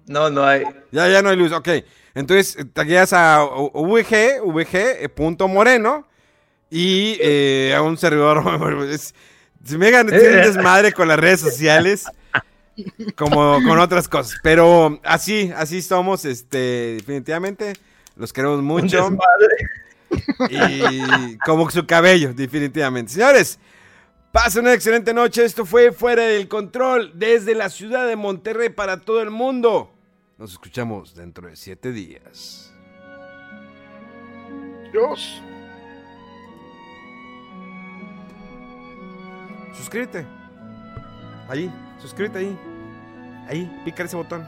No, no hay. Ya, ya no hay luz, ok. Entonces, eh, tagueas a VG, VG, eh, punto moreno, y eh, a un servidor. es- se me hagan tienen desmadre con las redes sociales, como con otras cosas. Pero así, así somos, este, definitivamente. Los queremos mucho. Y como su cabello, definitivamente. Señores, pasen una excelente noche. Esto fue Fuera del Control desde la ciudad de Monterrey para todo el mundo. Nos escuchamos dentro de siete días. Dios. Suscríbete. Ahí, suscríbete ahí. Ahí, pica ese botón.